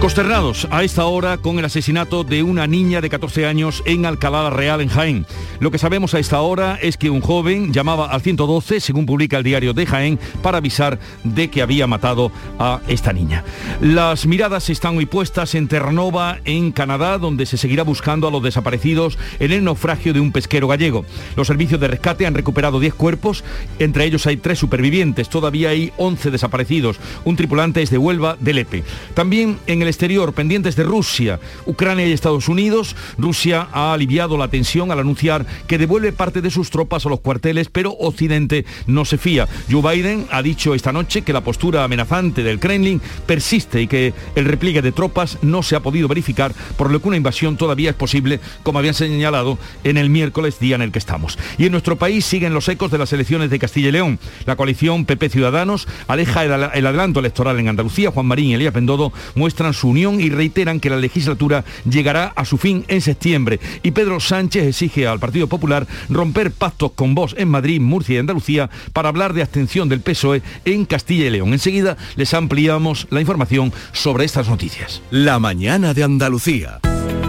Consternados a esta hora con el asesinato de una niña de 14 años en Alcalá Real, en Jaén. Lo que sabemos a esta hora es que un joven llamaba al 112, según publica el diario de Jaén, para avisar de que había matado a esta niña. Las miradas están hoy puestas en Terranova, en Canadá, donde se seguirá buscando a los desaparecidos en el naufragio de un pesquero gallego. Los servicios de rescate han recuperado 10 cuerpos, entre ellos hay tres supervivientes, todavía hay 11 desaparecidos. Un tripulante es de Huelva, de Lepe. También en el exterior, pendientes de Rusia, Ucrania y Estados Unidos, Rusia ha aliviado la tensión al anunciar que devuelve parte de sus tropas a los cuarteles, pero Occidente no se fía. Joe Biden ha dicho esta noche que la postura amenazante del Kremlin persiste y que el repliegue de tropas no se ha podido verificar, por lo que una invasión todavía es posible, como habían señalado en el miércoles, día en el que estamos. Y en nuestro país siguen los ecos de las elecciones de Castilla y León. La coalición PP Ciudadanos aleja el, el adelanto electoral en Andalucía. Juan Marín y Elías Pendodo muestran su unión y reiteran que la legislatura llegará a su fin en septiembre. Y Pedro Sánchez exige al Partido Popular romper pactos con Vox en Madrid, Murcia y Andalucía para hablar de abstención del PSOE en Castilla y León. Enseguida les ampliamos la información sobre estas noticias. La mañana de Andalucía.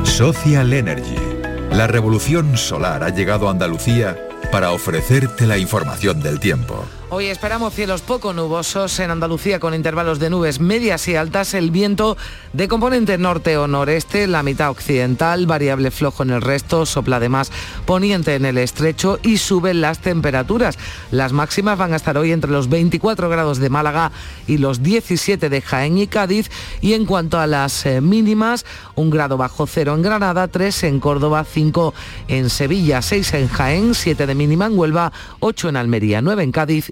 Social Energy. La revolución solar ha llegado a Andalucía para ofrecerte la información del tiempo. Hoy esperamos cielos poco nubosos en Andalucía con intervalos de nubes medias y altas, el viento de componente norte o noreste, la mitad occidental, variable flojo en el resto, sopla además poniente en el estrecho y suben las temperaturas. Las máximas van a estar hoy entre los 24 grados de Málaga y los 17 de Jaén y Cádiz y en cuanto a las eh, mínimas, un grado bajo cero en Granada, 3 en Córdoba, 5 en Sevilla, 6 en Jaén, 7 de mínima en Huelva, 8 en Almería, 9 en Cádiz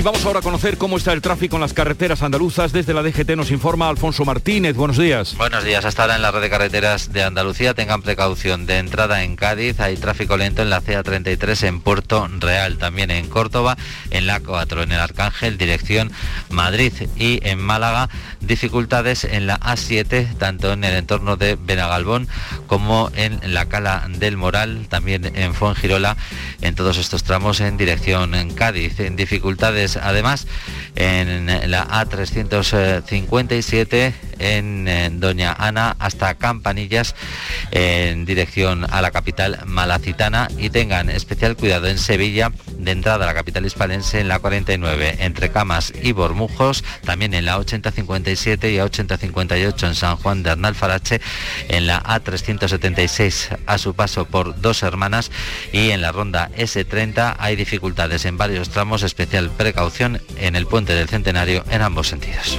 Y vamos ahora a conocer cómo está el tráfico en las carreteras andaluzas. Desde la DGT nos informa Alfonso Martínez. Buenos días. Buenos días. Hasta ahora en la red de carreteras de Andalucía tengan precaución de entrada en Cádiz. Hay tráfico lento en la CA33 en Puerto Real. También en Córdoba, en la 4, en el Arcángel, dirección Madrid. Y en Málaga, dificultades en la A7, tanto en el entorno de Benagalbón como en la Cala del Moral. También en Fuengirola, en todos estos tramos en dirección en Cádiz. En dificultades además en la A357 en, Doña Ana hasta Campanillas en dirección a la capital malacitana. Y tengan especial cuidado en Sevilla de entrada a la capital hispalense en la 49 entre Camas y Bormujos, también en la 8057 y a 8058 en San Juan de Arnalfarache, en la A376 a su paso por Dos Hermanas y en la ronda S30 hay dificultades en varios tramos, especial precaución en el puente del Centenario en ambos sentidos.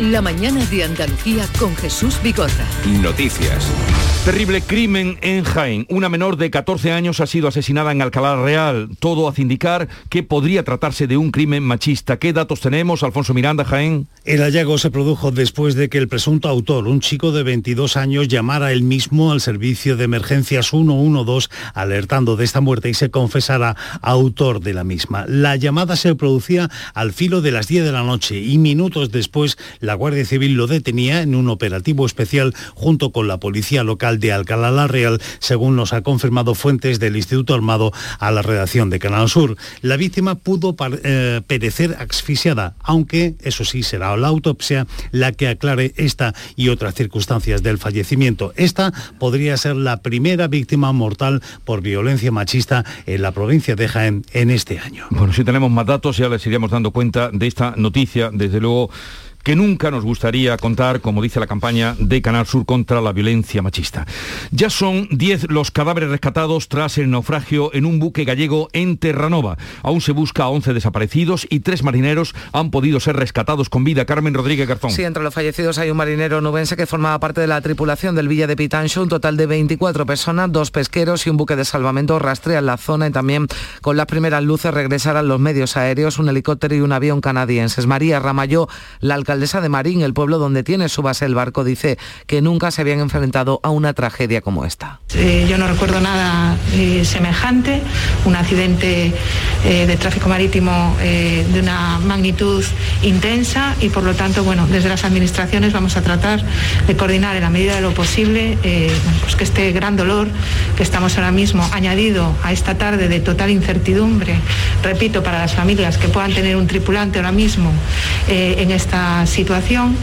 La mañana de Andalucía con Jesús Vigorra. Noticias. Terrible crimen en Jaén. Una menor de 14 años ha sido asesinada en Alcalá Real. Todo hace indicar que podría tratarse de un crimen machista. ¿Qué datos tenemos, Alfonso Miranda, Jaén? El hallazgo se produjo después de que el presunto autor, un chico de 22 años, llamara él mismo al servicio de emergencias 112 alertando de esta muerte y se confesara autor de la misma. La llamada se producía al filo de las 10 de la noche y minutos después La Guardia Civil lo detenía en un operativo especial junto con la policía local de Alcalá la Real, según nos ha confirmado fuentes del Instituto Armado a la redacción de Canal Sur. La víctima pudo eh, perecer asfixiada, aunque eso sí será la autopsia la que aclare esta y otras circunstancias del fallecimiento. Esta podría ser la primera víctima mortal por violencia machista en la provincia de Jaén en este año. Bueno, si tenemos más datos ya les iríamos dando cuenta de esta noticia, desde luego que nunca nos gustaría contar, como dice la campaña de Canal Sur contra la violencia machista. Ya son 10 los cadáveres rescatados tras el naufragio en un buque gallego en Terranova. Aún se busca a 11 desaparecidos y tres marineros han podido ser rescatados con vida. Carmen Rodríguez Garzón. Sí, entre los fallecidos hay un marinero nubense que formaba parte de la tripulación del Villa de Pitancho, un total de 24 personas, dos pesqueros y un buque de salvamento rastrean la zona y también con las primeras luces regresarán los medios aéreos, un helicóptero y un avión canadienses. María Ramayó, la alcaldesa alcaldesa de Marín, el pueblo donde tiene su base el barco, dice que nunca se habían enfrentado a una tragedia como esta. Eh, yo no recuerdo nada eh, semejante, un accidente eh, de tráfico marítimo de una magnitud intensa y por lo tanto, bueno, desde las administraciones vamos a tratar de coordinar en la medida de lo posible pues que este gran dolor que estamos ahora mismo añadido a esta tarde de total incertidumbre, repito, para las familias que puedan tener un tripulante ahora mismo en esta situación.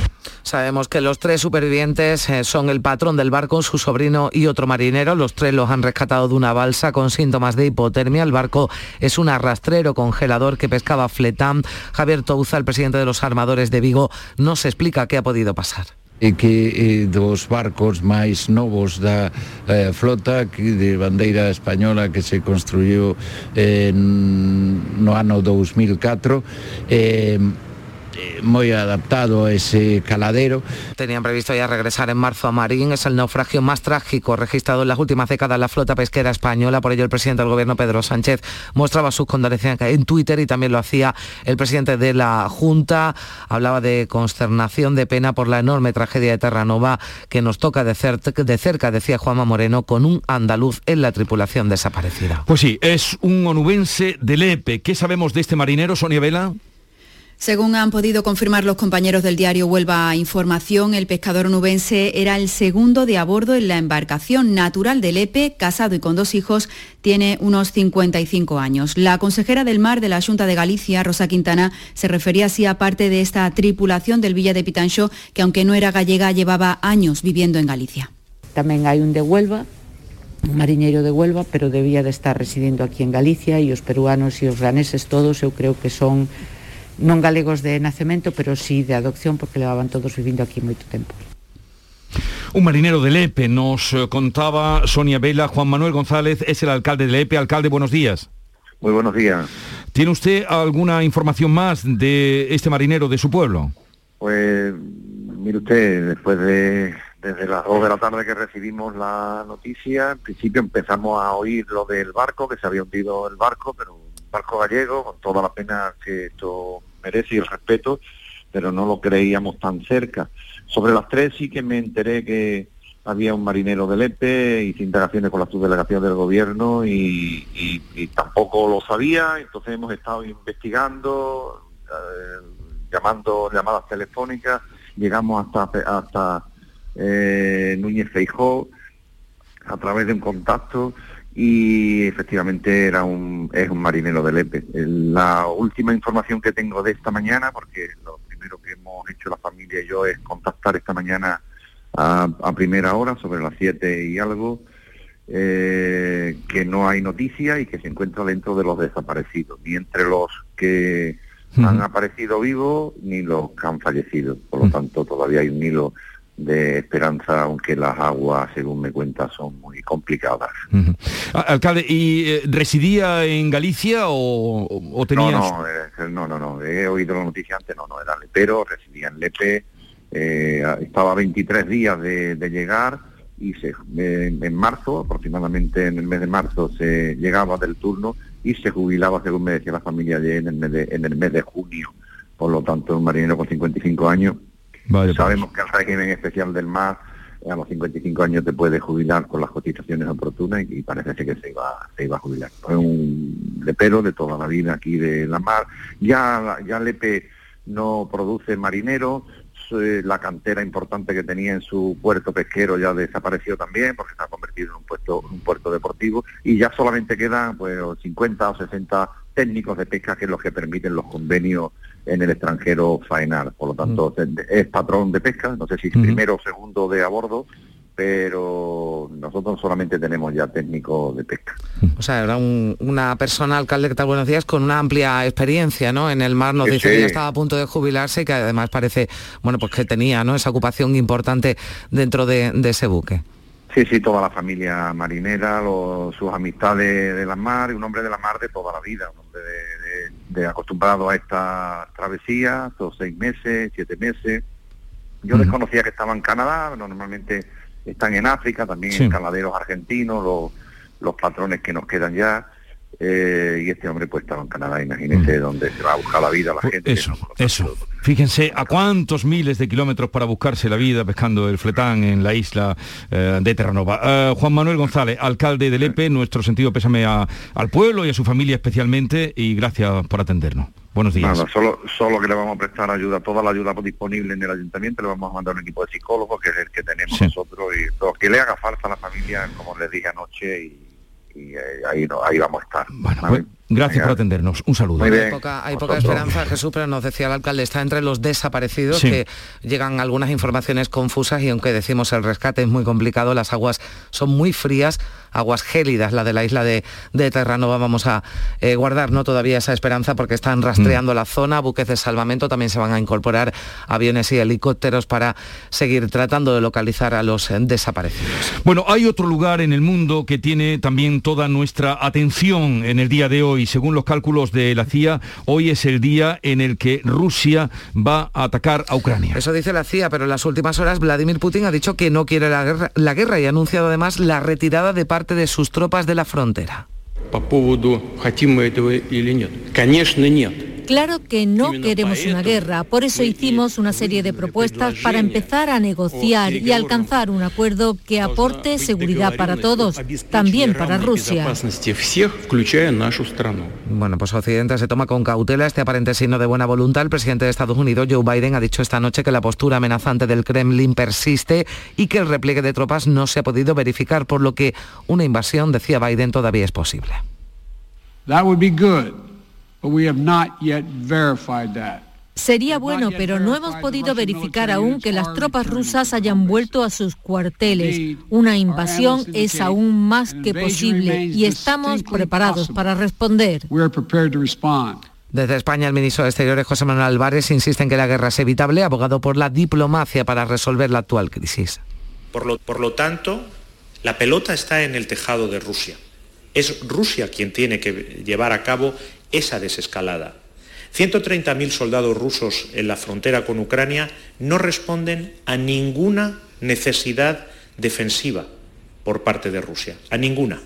Sabemos que los tres supervivientes eh, son el patrón del barco, su sobrino y otro marinero. Los tres los han rescatado de una balsa con síntomas de hipotermia. El barco es un arrastrero congelador que pescaba fletán. Javier Touza, el presidente de los armadores de Vigo, nos explica qué ha podido pasar que eh, dos barcos máis novos da eh, flota que de bandeira española que se construyó eh, no ano 2004 eh, muy adaptado a ese caladero. Tenían previsto ya regresar en marzo a Marín. Es el naufragio más trágico registrado en las últimas décadas en la flota pesquera española. Por ello, el presidente del gobierno, Pedro Sánchez, mostraba sus condolencias en Twitter y también lo hacía el presidente de la Junta. Hablaba de consternación, de pena por la enorme tragedia de Terranova que nos toca de, de cerca, decía Juanma Moreno, con un andaluz en la tripulación desaparecida. Pues sí, es un onubense de Lepe. ¿Qué sabemos de este marinero, Sonia Vela? Según han podido confirmar los compañeros del diario Huelva Información, el pescador nubense era el segundo de a bordo en la embarcación natural de Lepe, casado y con dos hijos, tiene unos 55 años. La consejera del mar de la Junta de Galicia, Rosa Quintana, se refería así a parte de esta tripulación del Villa de Pitancho, que aunque no era gallega, llevaba años viviendo en Galicia. También hay un de Huelva, un mariñeiro de Huelva, pero debía de estar residiendo aquí en Galicia y los peruanos y los ganeses todos, yo creo que son non galegos de nacemento, pero sí de adopción, porque levaban todos vivindo aquí moito tempo. Un marinero de Lepe nos eh, contaba Sonia Vela, Juan Manuel González es el alcalde de Lepe. Alcalde, buenos días. Muy buenos días. ¿Tiene usted alguna información más de este marinero de su pueblo? Pues, mire usted, después de desde las 2 de la tarde que recibimos la noticia, en principio empezamos a oír lo del barco, que se había hundido el barco, pero un barco gallego, con toda la pena que esto merece y el respeto, pero no lo creíamos tan cerca. Sobre las tres sí que me enteré que había un marinero del EPE, hice indagaciones con la subdelegación del gobierno y, tampoco lo sabía, entonces hemos estado investigando, eh, llamando llamadas telefónicas, llegamos hasta, hasta eh, Núñez Feijó a través de un contacto y efectivamente era un, es un marinero del EPE. La última información que tengo de esta mañana, porque lo primero que hemos hecho la familia y yo es contactar esta mañana a, primera hora, sobre las 7 y algo, eh, que no hay noticia y que se encuentra dentro de los desaparecidos, ni entre los que han aparecido vivos ni los que han fallecido. Por lo tanto, todavía hay un hilo de esperanza, aunque las aguas, según me cuenta, son muy complicadas. Alcalde, ¿y eh, residía en Galicia o, tenía...? Eh, no, no, no, he oído la noticia antes, no, no, era lepero, residía en Lepe, eh, estaba 23 días de, llegar y se, en marzo, aproximadamente en el mes de marzo, se llegaba del turno y se jubilaba, según me decía la familia, en el mes de, en el mes de junio. Por lo tanto, un marinero con 55 años pues. Sabemos que el régimen especial del mar a los 55 años te puede jubilar con las cotizaciones oportunas y, parece que se iba, se iba a jubilar. Fue un lepero de toda la vida aquí de la mar. Ya, ya Lepe no produce marinero, eh, la cantera importante que tenía en su puerto pesquero ya desapareció también porque se ha convertido en un puerto, un puerto deportivo y ya solamente quedan pues 50 o 60 técnicos de pesca que es los que permiten los convenios en el extranjero faenar. Por lo tanto, Mm. es patrón de pesca, no sé si es primero o segundo de a bordo, pero nosotros solamente tenemos ya técnicos de pesca. O sea, era un- una persona, alcalde, que tal buenos días, con una amplia experiencia, ¿no? En el mar nos Sí, dice que ya estaba a punto de jubilarse y que además parece, bueno, pues que tenía, ¿no? Esa ocupación importante dentro de, de ese buque. Sí, sí, toda la familia marinera, los- sus amistades de la mar, y un hombre de la mar de toda la vida, un hombre de, de- acostumbrado a esta travesía, estos seis meses, siete meses. Yo desconocía que estaba en Canadá, normalmente están en África, también Sí. en caladeros argentinos, los, los patrones que nos quedan ya. Eh, y este hombre pues estaba en Canadá, imagínese dónde se va a buscar la vida la gente. que Eso, eso. Fíjense a cuántos miles de kilómetros para buscarse la vida pescando el fletán en la isla eh, de Terranova. Eh, Juan Manuel González, alcalde de Lepe, nuestro sentido pésame a- al pueblo y a su familia especialmente y gracias por atendernos. Buenos días. Nada, solo, solo que le vamos a prestar ayuda, toda la ayuda disponible en el ayuntamiento, le vamos a mandar un equipo de psicólogos, que es el que tenemos Sí. nosotros, y lo que le haga falta a la familia, como les dije anoche, y, y, eh, ahí, no, ahí vamos a estar. ¿vale? Pues, gracias Venga. por atendernos. Un saludo. Muy bien. Hay poca, hay poca Vosotros. esperanza, Jesús, pero nos decía el alcalde, está entre los desaparecidos, Sí. que llegan algunas informaciones confusas y aunque decimos el rescate es muy complicado, las aguas son muy frías, aguas gélidas, la de la isla de, de Terranova. Vamos a eh, guardar ¿no? todavía esa esperanza porque están rastreando la zona, buques de salvamento, también se van a incorporar aviones y helicópteros para seguir tratando de localizar a los eh, desaparecidos. Bueno, hay otro lugar en el mundo que tiene también toda nuestra atención en el día de hoy Según los cálculos de la CIA, hoy es el día en el que Rusia va a atacar a Ucrania. Eso dice la CIA, pero en las últimas horas Vladimir Putin ha dicho que no quiere la guerra, la guerra y ha anunciado además la retirada de parte de sus tropas de la frontera. По поводу, хотим мы этого или нет? Конечно, нет. Claro que no queremos una guerra, por eso hicimos una serie de propuestas para empezar a negociar y alcanzar un acuerdo que aporte seguridad para todos, también para Rusia. Bueno, pues Occidente se toma con cautela este aparente signo de buena voluntad. El presidente de Estados Unidos, Joe Biden, ha dicho esta noche que la postura amenazante del Kremlin persiste y que el repliegue de tropas no se ha podido verificar, por lo que una invasión, decía Biden, todavía es posible. That would be we have not yet verified that. Sería bueno, pero no hemos podido verificar aún que las tropas rusas hayan vuelto a sus cuarteles. Una invasión es aún más que posible y estamos preparados para responder. We are prepared to respond. Desde España, el ministro de Exteriores, José Manuel Álvarez, insiste en que la guerra es evitable, abogado por la diplomacia para resolver la actual crisis. Por lo, por lo tanto, la pelota está en el tejado de Rusia. Es Rusia quien tiene que llevar a cabo esa desescalada. 130.000 soldados rusos en la frontera con Ucrania no responden a ninguna necesidad defensiva por parte de Rusia, a ninguna.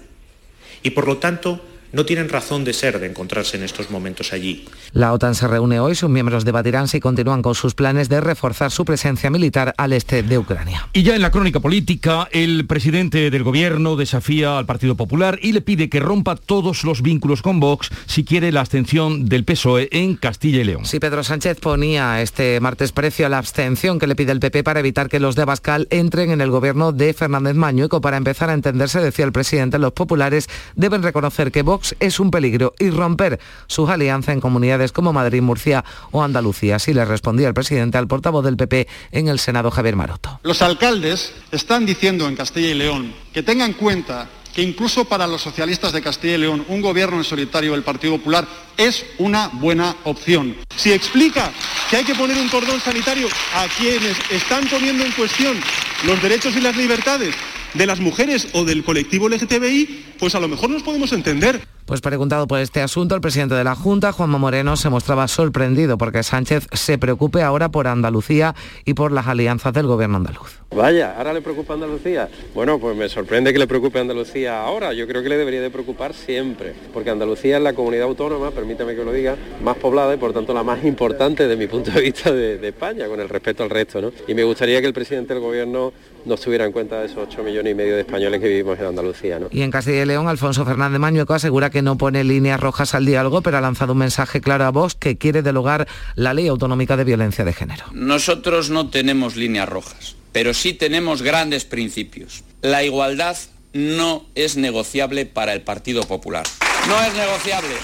Y por lo tanto, no tienen razón de ser de encontrarse en estos momentos allí. La OTAN se reúne hoy, sus miembros debatirán si continúan con sus planes de reforzar su presencia militar al este de Ucrania. Y ya en la crónica política, el presidente del gobierno desafía al Partido Popular y le pide que rompa todos los vínculos con Vox si quiere la abstención del PSOE en Castilla y León. Si Pedro Sánchez ponía este martes precio a la abstención que le pide el PP para evitar que los de Abascal entren en el gobierno de Fernández Mañueco. Para empezar a entenderse, decía el presidente, los populares deben reconocer que Vox es un peligro y romper sus alianzas en comunidades como Madrid, Murcia o Andalucía. Así le respondía el presidente al portavoz del PP en el Senado, Javier Maroto. Los alcaldes están diciendo en Castilla y León que tengan en cuenta que incluso para los socialistas de Castilla y León un gobierno en solitario del Partido Popular es una buena opción. Si explica que hay que poner un cordón sanitario a quienes están poniendo en cuestión los derechos y las libertades de las mujeres o del colectivo LGTBI, pues a lo mejor nos podemos entender. Pues preguntado por este asunto, el presidente de la Junta, Juanma Moreno, se mostraba sorprendido porque Sánchez se preocupe ahora por Andalucía y por las alianzas del gobierno andaluz. Vaya, ¿ahora le preocupa Andalucía? Bueno, pues me sorprende que le preocupe Andalucía ahora. Yo creo que le debería de preocupar siempre, porque Andalucía es la comunidad autónoma, permítame que lo diga, más poblada y por tanto la más importante desde mi punto de vista de, de España, con el respeto al resto. ¿no? Y me gustaría que el presidente del gobierno nos tuviera en cuenta de esos 8 millones y medio de españoles que vivimos en Andalucía. ¿no? Y en Castilla y León, Alfonso Fernández Mañueco asegura que no pone líneas rojas al diálogo, pero ha lanzado un mensaje claro a Vox que quiere derogar la ley autonómica de violencia de género. Nosotros no tenemos líneas rojas, pero sí tenemos grandes principios. La igualdad no es negociable para el Partido Popular. No es negociable.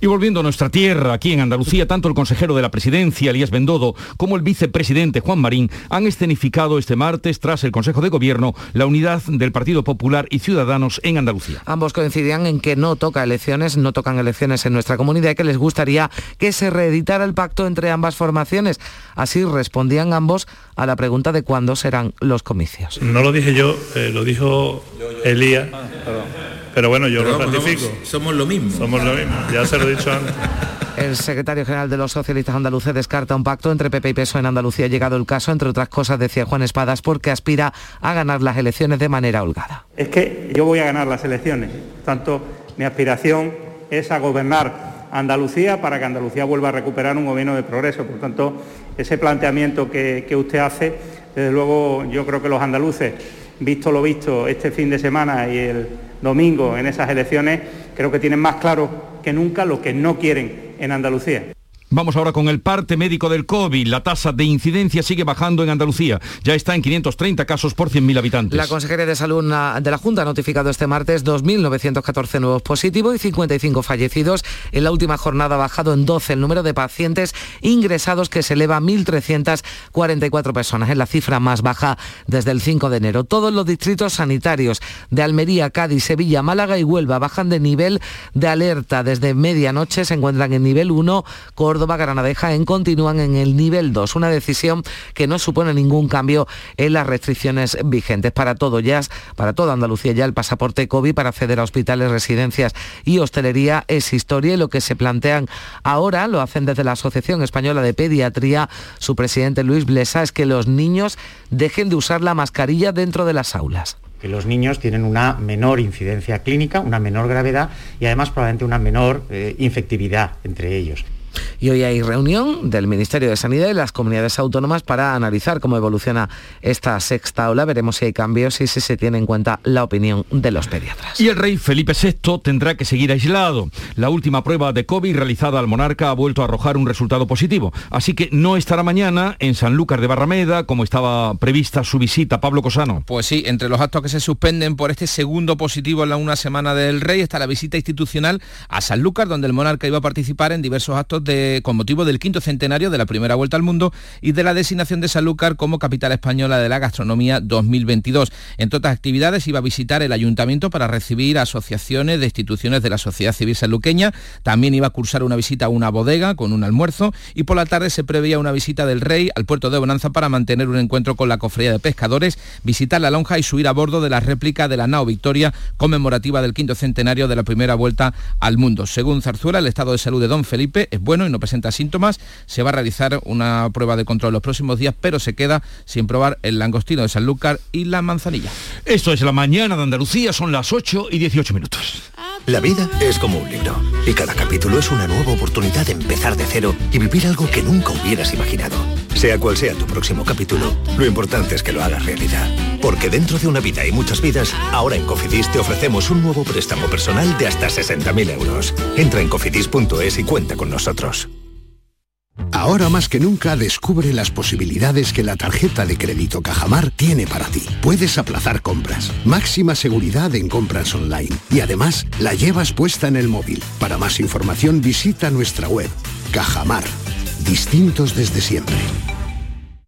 Y volviendo a nuestra tierra, aquí en Andalucía, tanto el consejero de la presidencia, Elías Bendodo, como el vicepresidente Juan Marín han escenificado este martes, tras el Consejo de Gobierno, la unidad del Partido Popular y Ciudadanos en Andalucía. Ambos coincidían en que no toca elecciones, no tocan elecciones en nuestra comunidad y que les gustaría que se reeditara el pacto entre ambas formaciones. Así respondían ambos a la pregunta de cuándo serán los comicios. No lo dije yo, eh, lo dijo Elías. Pero bueno, yo Pero lo vamos, ratifico. somos- somos lo mismo. Somos lo mismo, ya se lo he dicho antes. El secretario general de los socialistas andaluces descarta un pacto entre PP y PSOE en Andalucía. Ha llegado el caso, entre otras cosas, decía Juan Espadas, porque aspira a ganar las elecciones de manera holgada. Es que yo voy a ganar las elecciones. Por tanto, mi aspiración es a gobernar Andalucía para que Andalucía vuelva a recuperar un gobierno de progreso. Por tanto, ese planteamiento que, que usted hace, desde luego yo creo que los andaluces, visto lo visto este fin de semana y el domingo en esas elecciones, creo que tienen más claro que nunca lo que no quieren en Andalucía. Vamos ahora con el parte médico del COVID. La tasa de incidencia sigue bajando en Andalucía. Ya está en 530 casos por 100.000 habitantes. La Consejería de Salud de la Junta ha notificado este martes 2.914 nuevos positivos y 55 fallecidos. En la última jornada ha bajado en 12 el número de pacientes ingresados que se eleva a 1.344 personas. Es la cifra más baja desde el 5 de enero. Todos los distritos sanitarios de Almería, Cádiz, Sevilla, Málaga y Huelva bajan de nivel de alerta. Desde medianoche se encuentran en nivel 1. Córdoba, Granada y Jaén continúan en el nivel 2. Una decisión que no supone ningún cambio en las restricciones vigentes. Para todo ya, para toda Andalucía ya el pasaporte COVID para acceder a hospitales, residencias y hostelería es historia y lo que se plantean ahora lo hacen desde la Asociación Española de Pediatría. Su presidente Luis Blesa es que los niños dejen de usar la mascarilla dentro de las aulas. que los niños tienen una menor incidencia clínica, una menor gravedad y además probablemente una menor eh, infectividad entre ellos. Y hoy hay reunión del Ministerio de Sanidad y las comunidades autónomas para analizar cómo evoluciona esta sexta ola. Veremos si hay cambios y si se tiene en cuenta la opinión de los pediatras. Y el rey Felipe VI tendrá que seguir aislado. La última prueba de COVID realizada al monarca ha vuelto a arrojar un resultado positivo. Así que no estará mañana en Sanlúcar de Barrameda, como estaba prevista su visita. Pablo Cosano. Pues sí, entre los actos que se suspenden por este segundo positivo en la una semana del rey está la visita institucional a Sanlúcar, donde el monarca iba a participar en diversos actos de, con motivo del quinto centenario de la primera vuelta al mundo y de la designación de Sanlúcar como capital española de la gastronomía 2022. Entre otras actividades iba a visitar el ayuntamiento para recibir asociaciones de instituciones de la sociedad civil sanluqueña, también iba a cursar una visita a una bodega con un almuerzo y por la tarde se preveía una visita del rey al puerto de Bonanza para mantener un encuentro con la cofradía de pescadores, visitar la lonja y subir a bordo de la réplica de la nao Victoria conmemorativa del quinto centenario de la primera vuelta al mundo. Según Zarzuela, el estado de salud de don Felipe es bueno y no presenta síntomas. Se va a realizar una prueba de control los próximos días, pero se queda sin probar el langostino de Sanlúcar y la manzanilla. Esto es la mañana de Andalucía, son las 8 y 18 minutos. La vida es como un libro y cada capítulo es una nueva oportunidad de empezar de cero y vivir algo que nunca hubieras imaginado. Sea cual sea tu próximo capítulo, lo importante es que lo hagas realidad. Porque dentro de una vida y muchas vidas, ahora en Cofidis te ofrecemos un nuevo préstamo personal de hasta 60.000 euros. Entra en cofidis.es y cuenta con nosotros. Ahora más que nunca descubre las posibilidades que la tarjeta de crédito Cajamar tiene para ti. Puedes aplazar compras, máxima seguridad en compras online y además la llevas puesta en el móvil. Para más información visita nuestra web. Cajamar. Distintos desde siempre.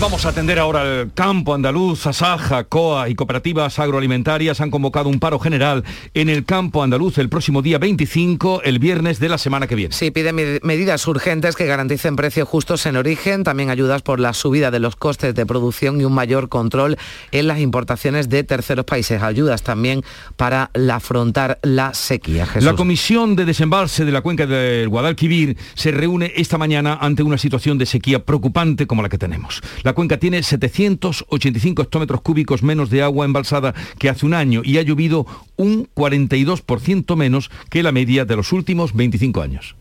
Vamos a atender ahora al campo andaluz. Asaja, COA y cooperativas agroalimentarias han convocado un paro general en el campo andaluz el próximo día 25, el viernes de la semana que viene. Sí, piden medidas urgentes que garanticen precios justos en origen, también ayudas por la subida de los costes de producción y un mayor control en las importaciones de terceros países. Ayudas también para afrontar la sequía. La Comisión de Desembalse de la Cuenca del Guadalquivir se reúne esta mañana ante una situación de sequía preocupante como la que tenemos. La cuenca tiene 785 hectómetros cúbicos menos de agua embalsada que hace un año y ha llovido un 42% menos que la media de los últimos 25 años.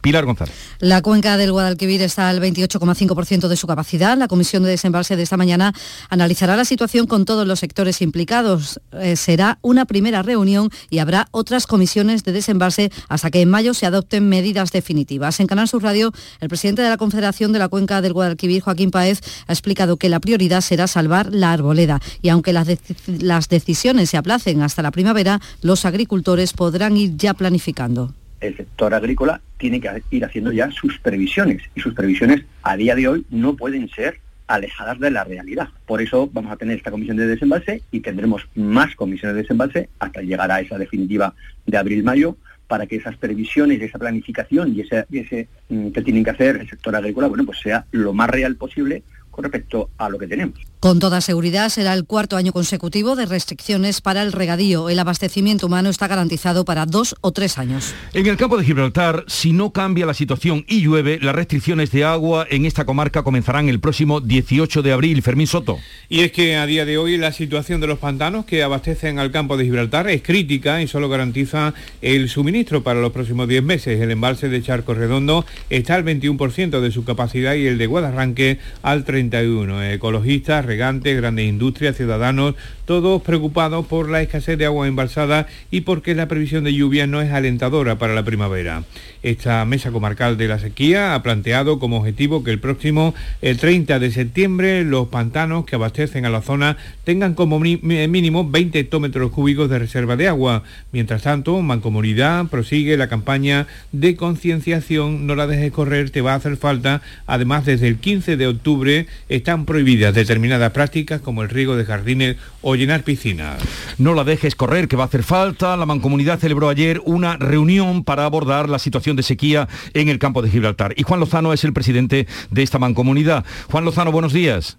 Pilar González. La cuenca del Guadalquivir está al 28,5% de su capacidad. La comisión de desembalse de esta mañana analizará la situación con todos los sectores implicados. Eh, será una primera reunión y habrá otras comisiones de desembalse hasta que en mayo se adopten medidas definitivas. En Canal Sur Radio, el presidente de la Confederación de la Cuenca del Guadalquivir, Joaquín Paez, ha explicado que la prioridad será salvar la arboleda y aunque las, las decisiones se aplacen hasta la primavera, los agricultores podrán ir ya planificando el sector agrícola tiene que ir haciendo ya sus previsiones y sus previsiones a día de hoy no pueden ser alejadas de la realidad. Por eso vamos a tener esta comisión de desembalse y tendremos más comisiones de desembalse hasta llegar a esa definitiva de abril-mayo para que esas previsiones, esa planificación y ese, mm, que tienen que hacer el sector agrícola, bueno, pues sea lo más real posible con respecto a lo que tenemos. Con toda seguridad será el cuarto año consecutivo de restricciones para el regadío. El abastecimiento humano está garantizado para dos o tres años. En el campo de Gibraltar, si no cambia la situación y llueve, las restricciones de agua en esta comarca comenzarán el próximo 18 de abril. Fermín Soto. Y es que a día de hoy la situación de los pantanos que abastecen al campo de Gibraltar es crítica y solo garantiza el suministro para los próximos 10 meses. El embalse de Charco Redondo está al 21% de su capacidad y el de Guadarranque al 31%. Ecologistas regantes, grandes industrias, ciudadanos, todos preocupados por la escasez de agua embalsada y porque la previsión de lluvia no es alentadora para la primavera. Esta mesa comarcal de la sequía ha planteado como objetivo que el próximo el 30 de septiembre los pantanos que abastecen a la zona tengan como mínimo 20 hectómetros cúbicos de reserva de agua. Mientras tanto, Mancomunidad prosigue la campaña de concienciación No la dejes correr, te va a hacer falta. Además, desde el 15 de octubre están prohibidas determinadas prácticas como el riego de jardines o llenar piscinas. No la dejes correr, que va a hacer falta. La Mancomunidad celebró ayer una reunión para abordar la situación de sequía en el campo de Gibraltar. Y Juan Lozano es el presidente de esta mancomunidad. Juan Lozano, buenos días.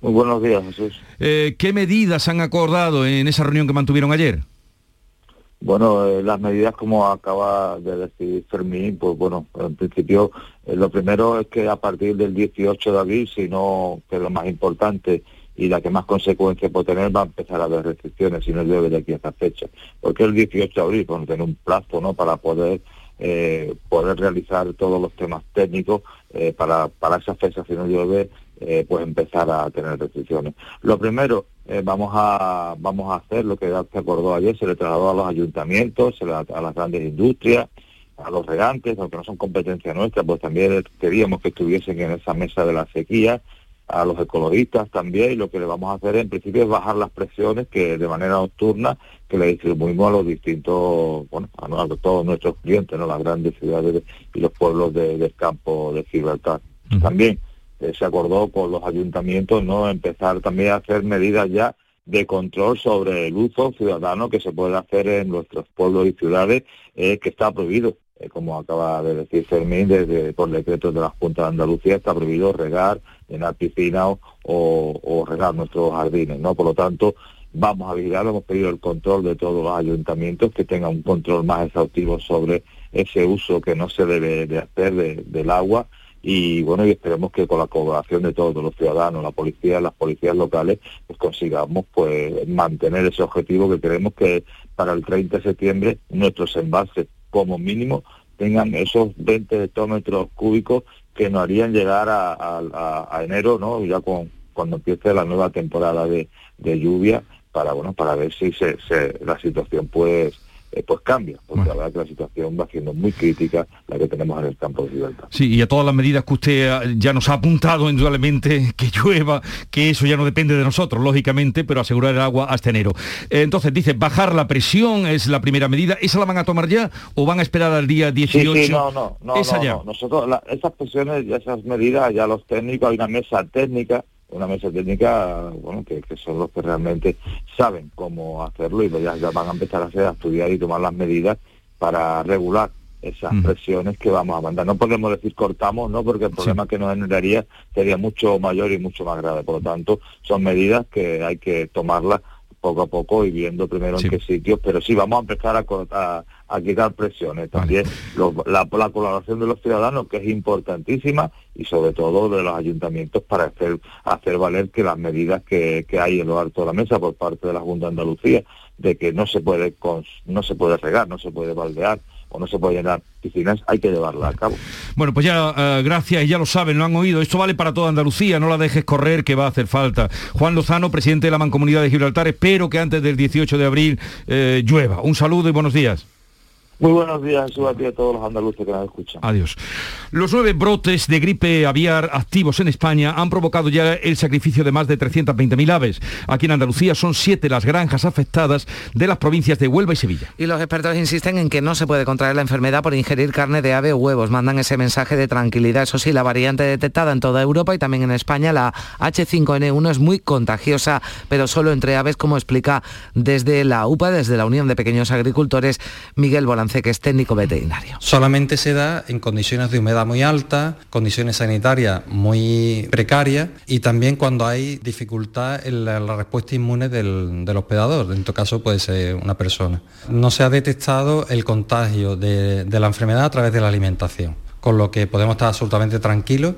Muy buenos días, Jesús. Eh, ¿Qué medidas han acordado en esa reunión que mantuvieron ayer? Bueno, eh, las medidas como acaba de decir Fermín, pues bueno, en principio eh, lo primero es que a partir del 18 de abril, si no, que es lo más importante y la que más consecuencias puede tener, va a empezar a haber restricciones si no llueve de aquí a esa fecha. Porque el 18 de abril, bueno, tener un plazo, ¿no?, para poder eh, poder realizar todos los temas técnicos eh, para, para esa fecha, si no llueve, eh, pues empezar a tener restricciones. Lo primero, vamos a vamos a hacer lo que se acordó ayer, se le trasladó a los ayuntamientos, a las grandes industrias, a los regantes, aunque no son competencia nuestra, pues también queríamos que estuviesen en esa mesa de la sequía, a los ecologistas también y lo que le vamos a hacer en principio es bajar las presiones que de manera nocturna que le distribuimos a los distintos, bueno, a, todos nuestros clientes, ¿no? las grandes ciudades y los pueblos del campo de Gibraltar. También eh, se acordó con los ayuntamientos no empezar también a hacer medidas ya de control sobre el uso ciudadano que se puede hacer en nuestros pueblos y ciudades, eh, que está prohibido. Eh, como acaba de decir Fermín, desde por decreto de la Junta de Andalucía está prohibido regar, llenar piscinas o, o, regar nuestros jardines, ¿no? Por lo tanto, vamos a vigilar, hemos pedido el control de todos los ayuntamientos que tengan un control más exhaustivo sobre ese uso que no se debe de hacer del agua y bueno, y esperemos que con la colaboración de todos los ciudadanos, la policía, las policías locales, pues consigamos pues mantener ese objetivo que queremos que para el 30 de septiembre nuestros embalses como mínimo tengan esos 20 hectómetros cúbicos que nos harían llegar a, enero, ¿no? Ya con, cuando empiece la nueva temporada de, lluvia, para bueno, para ver si se, la situación pues eh, pues cambia, porque la verdad que la situación va siendo muy crítica la que tenemos en el campo de Gibraltar. Sí, y a todas las medidas que usted ya nos ha apuntado, indudablemente, que llueva, que eso ya no depende de nosotros, lógicamente, pero asegurar el agua hasta enero. Eh, entonces, dice, bajar la presión es la primera medida. ¿Esa la van a tomar ya o van a esperar al día 18? Sí, sí, no, no, no, Esa no, ya. no. Nosotros, la- esas presiones esas medidas, ya los técnicos, hay una mesa técnica, una mesa técnica, bueno, que, que son los que realmente saben cómo hacerlo y ya, ya van a empezar a hacer, a estudiar y tomar las medidas para regular esas presiones que vamos a mandar. No podemos decir cortamos, ¿no? Porque el problema que nos generaría sería mucho mayor y mucho más grave. Por lo tanto, son medidas que hay que tomarlas poco a poco y viendo primero en qué sitios, pero sí vamos a empezar a, a- a quitar presiones. También la colaboración de los ciudadanos, que es importantísima, y sobre todo de los ayuntamientos para hacer, hacer valer que las medidas que, que hay en lo alto de la mesa por parte de la Junta de Andalucía, de que no se puede cons- no se puede regar, no se puede baldear o no se puede llenar piscinas, hay que llevarla a cabo. Bueno, pues ya, eh, gracias, ya lo saben, lo han oído. Esto vale para toda Andalucía, no la dejes correr, que va a hacer falta. Juan Lozano, presidente de la Mancomunidad de Gibraltar, espero que antes del 18 de abril eh, llueva. Un saludo y buenos días. Muy buenos días, Jesús, a ti y a todos los andaluces que nos escuchan. Adiós. Los nueve brotes de gripe aviar activos en España han provocado ya el sacrificio de más de 320.000 aves. Aquí en Andalucía son siete las granjas afectadas de las provincias de Huelva y Sevilla. Y los expertos insisten en que no se puede contraer la enfermedad por ingerir carne de ave o huevos. Mandan ese mensaje de tranquilidad. Eso sí, la variante detectada en toda Europa y también en España, la H5N1, es muy contagiosa, pero solo entre aves, como explica desde la UPA, desde la Unión de Pequeños Agricultores, Miguel Que es técnico veterinario. Solamente se da en condiciones de humedad muy alta, condiciones sanitarias muy precarias y también cuando hay dificultad en la, la respuesta inmune del, del hospedador, en tu caso puede ser una persona. No se ha detectado el contagio de, de la enfermedad a través de la alimentación, con lo que podemos estar absolutamente tranquilos.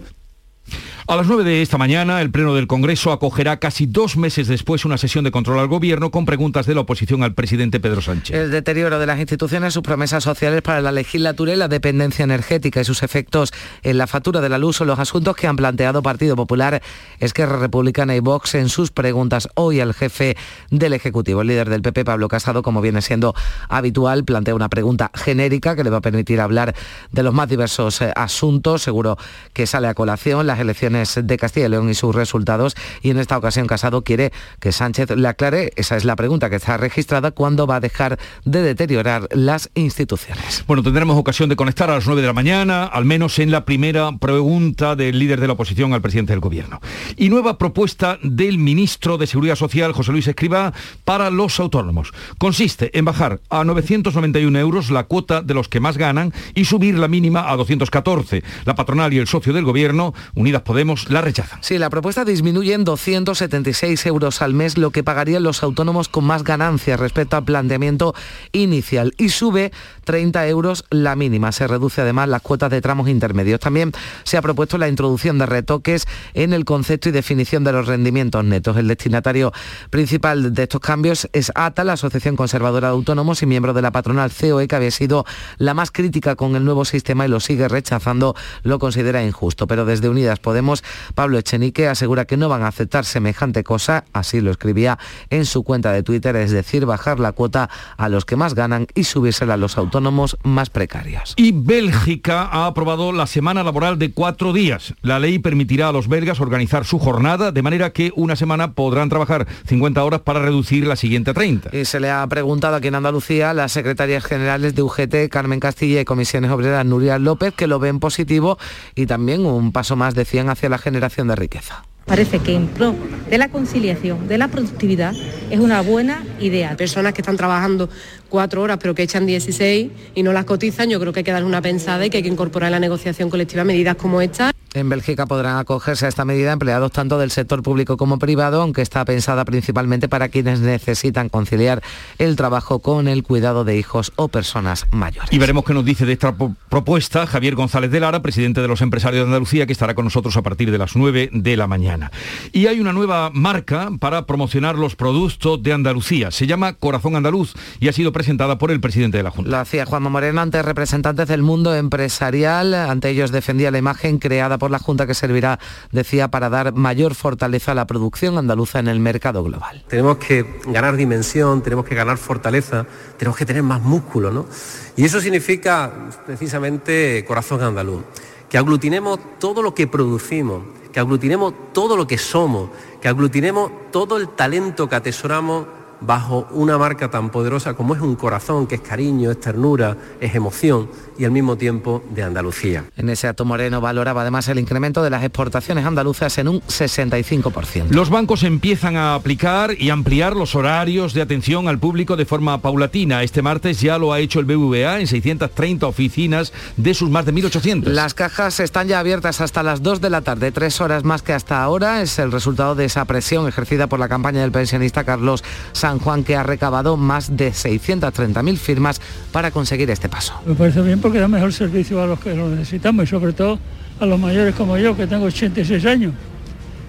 A las 9 de esta mañana, el Pleno del Congreso acogerá casi dos meses después una sesión de control al Gobierno con preguntas de la oposición al presidente Pedro Sánchez. El deterioro de las instituciones, sus promesas sociales para la legislatura y la dependencia energética y sus efectos en la factura de la luz son los asuntos que han planteado Partido Popular, Esquerra Republicana y Vox en sus preguntas hoy al jefe del Ejecutivo. El líder del PP, Pablo Casado, como viene siendo habitual, plantea una pregunta genérica que le va a permitir hablar de los más diversos eh, asuntos. Seguro que sale a colación las elecciones de Castilla y León y sus resultados. Y en esta ocasión Casado quiere que Sánchez le aclare, esa es la pregunta que está registrada, cuándo va a dejar de deteriorar las instituciones. Bueno, tendremos ocasión de conectar a las 9 de la mañana, al menos en la primera pregunta del líder de la oposición al presidente del Gobierno. Y nueva propuesta del ministro de Seguridad Social, José Luis Escriba, para los autónomos. Consiste en bajar a 991 euros la cuota de los que más ganan y subir la mínima a 214. La patronal y el socio del Gobierno, Unidas Podemos, la rechazan. Sí, la propuesta disminuye en 276 euros al mes lo que pagarían los autónomos con más ganancias respecto al planteamiento inicial y sube 30 euros la mínima. Se reduce además las cuotas de tramos intermedios. También se ha propuesto la introducción de retoques en el concepto y definición de los rendimientos netos. El destinatario principal de estos cambios es ATA, la Asociación Conservadora de Autónomos y miembro de la patronal COE, que había sido la más crítica con el nuevo sistema y lo sigue rechazando, lo considera injusto. Pero desde Unidas Podemos, Pablo Echenique asegura que no van a aceptar semejante cosa, así lo escribía en su cuenta de Twitter, es decir, bajar la cuota a los que más ganan y subírsela a los autónomos más precarios. Y Bélgica ha aprobado la semana laboral de cuatro días. La ley permitirá a los belgas organizar su jornada de manera que una semana podrán trabajar 50 horas para reducir la siguiente a 30. Y se le ha preguntado aquí en Andalucía a las secretarias generales de UGT, Carmen Castilla y Comisiones Obreras, Nuria López, que lo ven positivo y también un paso más, decían, hacia la generación de riqueza. Parece que en pro de la conciliación, de la productividad, es una buena idea. Personas que están trabajando cuatro horas pero que echan 16 y no las cotizan, yo creo que hay que dar una pensada y que hay que incorporar en la negociación colectiva medidas como esta. En Bélgica podrán acogerse a esta medida empleados tanto del sector público como privado, aunque está pensada principalmente para quienes necesitan conciliar el trabajo con el cuidado de hijos o personas mayores. Y veremos qué nos dice de esta pro- propuesta Javier González de Lara, presidente de los empresarios de Andalucía, que estará con nosotros a partir de las 9 de la mañana. Y hay una nueva marca para promocionar los productos de Andalucía. Se llama Corazón Andaluz y ha sido presentada por el presidente de la Junta. Lo hacía Juanma Moreno ante representantes del mundo empresarial. Ante ellos defendía la imagen creada por la Junta que servirá, decía, para dar mayor fortaleza a la producción andaluza en el mercado global. Tenemos que ganar dimensión, tenemos que ganar fortaleza, tenemos que tener más músculo, ¿no? Y eso significa precisamente corazón andaluz, que aglutinemos todo lo que producimos, que aglutinemos todo lo que somos, que aglutinemos todo el talento que atesoramos bajo una marca tan poderosa como es un corazón, que es cariño, es ternura, es emoción y al mismo tiempo de Andalucía. En ese acto Moreno valoraba además el incremento de las exportaciones andaluzas en un 65%. Los bancos empiezan a aplicar y ampliar los horarios de atención al público de forma paulatina. Este martes ya lo ha hecho el BBVA en 630 oficinas de sus más de 1.800. Las cajas están ya abiertas hasta las 2 de la tarde, tres horas más que hasta ahora. Es el resultado de esa presión ejercida por la campaña del pensionista Carlos San Juan, que ha recabado más de 630.000 firmas para conseguir este paso. Me parece bien porque da mejor servicio a los que lo necesitamos y sobre todo a los mayores como yo, que tengo 86 años.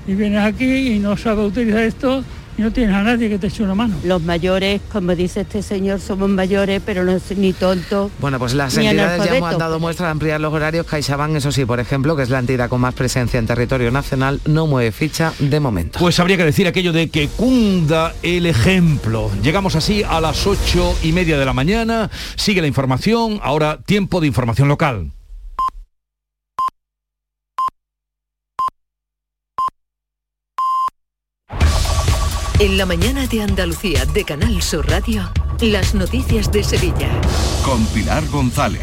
Y vienes aquí y no sabes utilizar esto no tienes a nadie que te eche una mano. Los mayores, como dice este señor, somos mayores, pero no es ni tontos. Bueno, pues las entidades ya han dado muestra de ampliar los horarios. CaixaBank, eso sí, por ejemplo, que es la entidad con más presencia en territorio nacional, no mueve ficha de momento. Pues habría que decir aquello de que cunda el ejemplo. Llegamos así a las ocho y media de la mañana. Sigue la información. Ahora tiempo de información local. En la mañana de Andalucía de Canal Sur Radio, las noticias de Sevilla. Con Pilar González.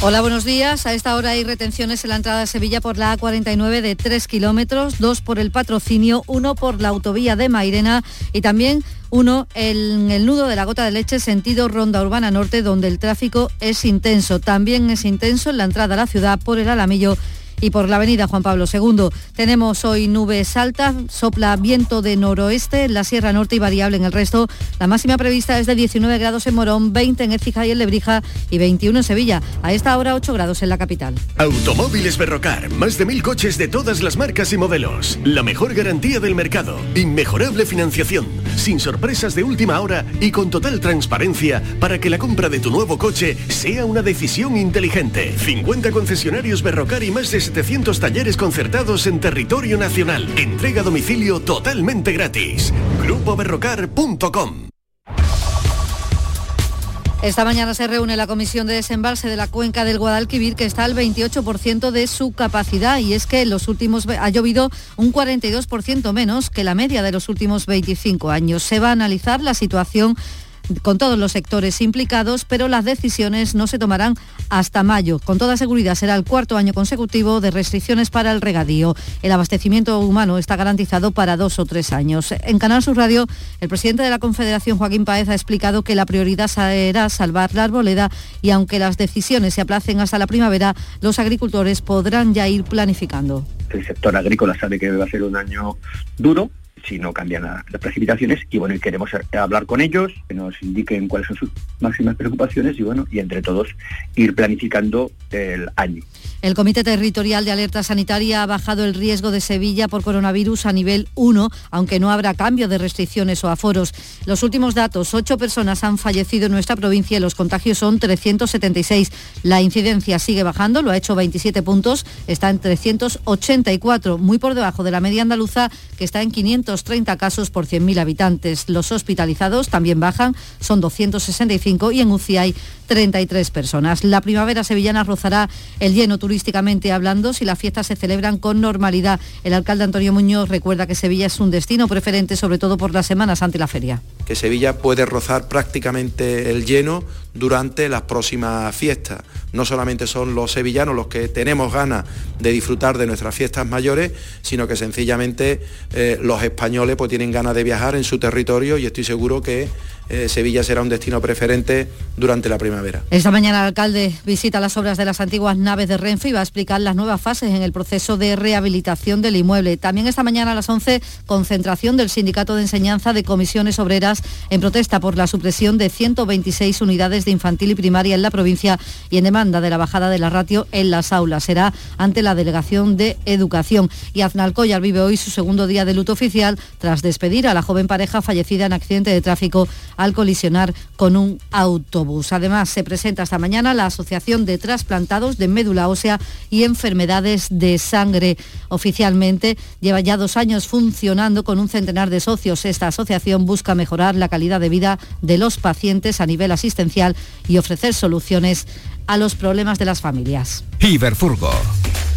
Hola, buenos días. A esta hora hay retenciones en la entrada a Sevilla por la A49 de 3 kilómetros, dos por el patrocinio, uno por la autovía de Mairena y también uno en el nudo de la gota de leche sentido Ronda Urbana Norte, donde el tráfico es intenso. También es intenso en la entrada a la ciudad por el Alamillo y por la avenida Juan Pablo II. Tenemos hoy nubes altas, sopla viento de noroeste la Sierra Norte y variable en el resto. La máxima prevista es de 19 grados en Morón, 20 en Écija y en Lebrija y 21 en Sevilla. A esta hora 8 grados en la capital. Automóviles Berrocar, más de mil coches de todas las marcas y modelos. La mejor garantía del mercado, inmejorable financiación, sin sorpresas de última hora y con total transparencia para que la compra de tu nuevo coche sea una decisión inteligente. 50 concesionarios Berrocar y más de 700 talleres concertados en territorio nacional. Entrega domicilio totalmente gratis. GrupoBerrocar.com Esta mañana se reúne la Comisión de Desembalse de la Cuenca del Guadalquivir, que está al 28% de su capacidad, y es que los últimos ha llovido un 42% menos que la media de los últimos 25 años. Se va a analizar la situación con todos los sectores implicados, pero las decisiones no se tomarán hasta mayo. Con toda seguridad será el cuarto año consecutivo de restricciones para el regadío. El abastecimiento humano está garantizado para dos o tres años. En Canal Sur Radio, el presidente de la Confederación, Joaquín Paez, ha explicado que la prioridad será salvar la arboleda y aunque las decisiones se aplacen hasta la primavera, los agricultores podrán ya ir planificando. El sector agrícola sabe que va a ser un año duro, si no cambian la- las precipitaciones. Y bueno y queremos hablar con ellos que nos indiquen cuáles son sus máximas preocupaciones y bueno y entre todos ir planificando el año El Comité Territorial de Alerta Sanitaria ha bajado el riesgo de Sevilla por coronavirus a nivel 1, aunque no habrá cambio de restricciones o aforos. Los últimos datos, ocho personas han fallecido en nuestra provincia y los contagios son 376. La incidencia sigue bajando, lo ha hecho 27 puntos, está en 384, muy por debajo de la media andaluza, que está en 530 casos por 100.000 habitantes. Los hospitalizados también bajan, son 265 y en UCI hay 33 personas. La primavera sevillana rozará el lleno turísticamente hablando si las fiestas se celebran con normalidad. El alcalde Antonio Muñoz recuerda que Sevilla es un destino preferente, sobre todo por las semanas ante la feria. que Sevilla puede rozar prácticamente el lleno durante las próximas fiestas. No solamente son los sevillanos los que tenemos ganas de disfrutar de nuestras fiestas mayores, sino que sencillamente eh, los españoles pues, tienen ganas de viajar en su territorio y estoy seguro que eh, Sevilla será un destino preferente durante la primavera. Esta mañana el alcalde visita las obras de las antiguas naves de Renfe y va a explicar las nuevas fases en el proceso de rehabilitación del inmueble. También esta mañana a las 11, concentración del Sindicato de Enseñanza de Comisiones Obreras en protesta por la supresión de 126 unidades de infantil y primaria en la provincia y en demanda de la bajada de la ratio en las aulas. Será ante la Delegación de Educación. Y Aznalcóllar vive hoy su segundo día de luto oficial tras despedir a la joven pareja fallecida en accidente de tráfico al colisionar con un autobús. Además, se presenta esta mañana la Asociación de Trasplantados de Médula Ósea y Enfermedades de Sangre. Oficialmente lleva ya dos años funcionando con un centenar de socios. Esta asociación busca mejorar la calidad de vida de los pacientes a nivel asistencial y ofrecer soluciones a los problemas de las familias. Iberfurgo.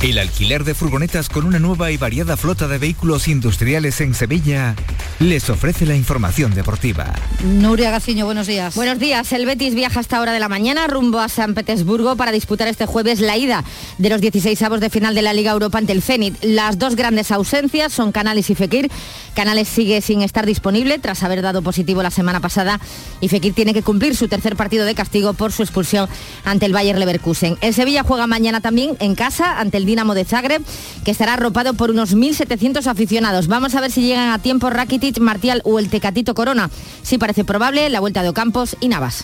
El alquiler de furgonetas con una nueva y variada flota de vehículos industriales en Sevilla les ofrece la información deportiva. Nuria Gaciño, buenos días. Buenos días. El Betis viaja hasta hora de la mañana rumbo a San Petersburgo para disputar este jueves la ida de los 16 avos de final de la Liga Europa ante el Zenit. Las dos grandes ausencias son Canales y Fekir. Canales sigue sin estar disponible tras haber dado positivo la semana pasada y Fekir tiene que cumplir su tercer partido de castigo por su expulsión ante el Bayer Leverkusen. El Sevilla juega mañana también en casa ante el Dinamo de Zagreb, que estará arropado por unos 1.700 aficionados. Vamos a ver si llegan a tiempo Rakitic, Martial o el Tecatito Corona. Sí parece probable la vuelta de Ocampos y Navas.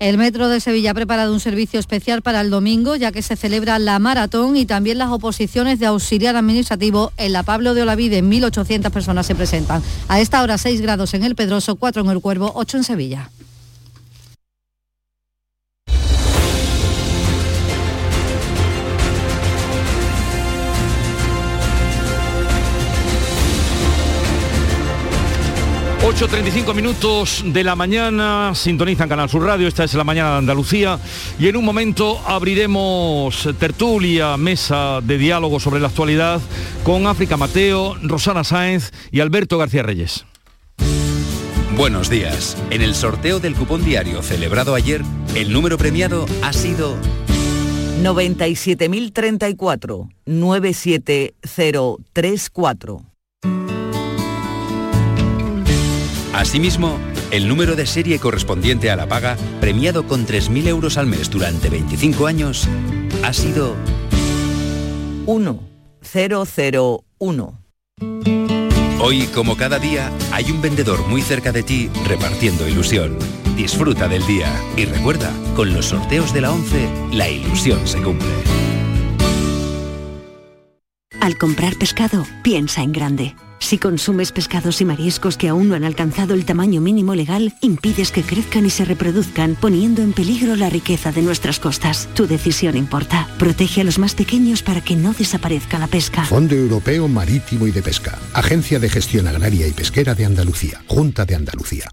El Metro de Sevilla ha preparado un servicio especial para el domingo, ya que se celebra la maratón y también las oposiciones de auxiliar administrativo en la Pablo de Olavide. 1.800 personas se presentan. A esta hora 6 grados en el Pedroso, 4 en el Cuervo, 8 en Sevilla. ...8.35 minutos de la mañana, sintonizan Canal Sur Radio, esta es la mañana de Andalucía y en un momento abriremos tertulia, mesa de diálogo sobre la actualidad con África Mateo, Rosana Sáenz y Alberto García Reyes. Buenos días. En el sorteo del cupón diario celebrado ayer, el número premiado ha sido 97.034 97034. Asimismo, el número de serie correspondiente a la paga, premiado con 3.000 euros al mes durante 25 años, ha sido 1001. Hoy, como cada día, hay un vendedor muy cerca de ti repartiendo ilusión. Disfruta del día y recuerda, con los sorteos de la 11, la ilusión se cumple. Al comprar pescado, piensa en grande. Si consumes pescados y mariscos que aún no han alcanzado el tamaño mínimo legal, impides que crezcan y se reproduzcan, poniendo en peligro la riqueza de nuestras costas. Tu decisión importa. Protege a los más pequeños para que no desaparezca la pesca. Fondo Europeo Marítimo y de Pesca. Agencia de Gestión Agraria y Pesquera de Andalucía. Junta de Andalucía.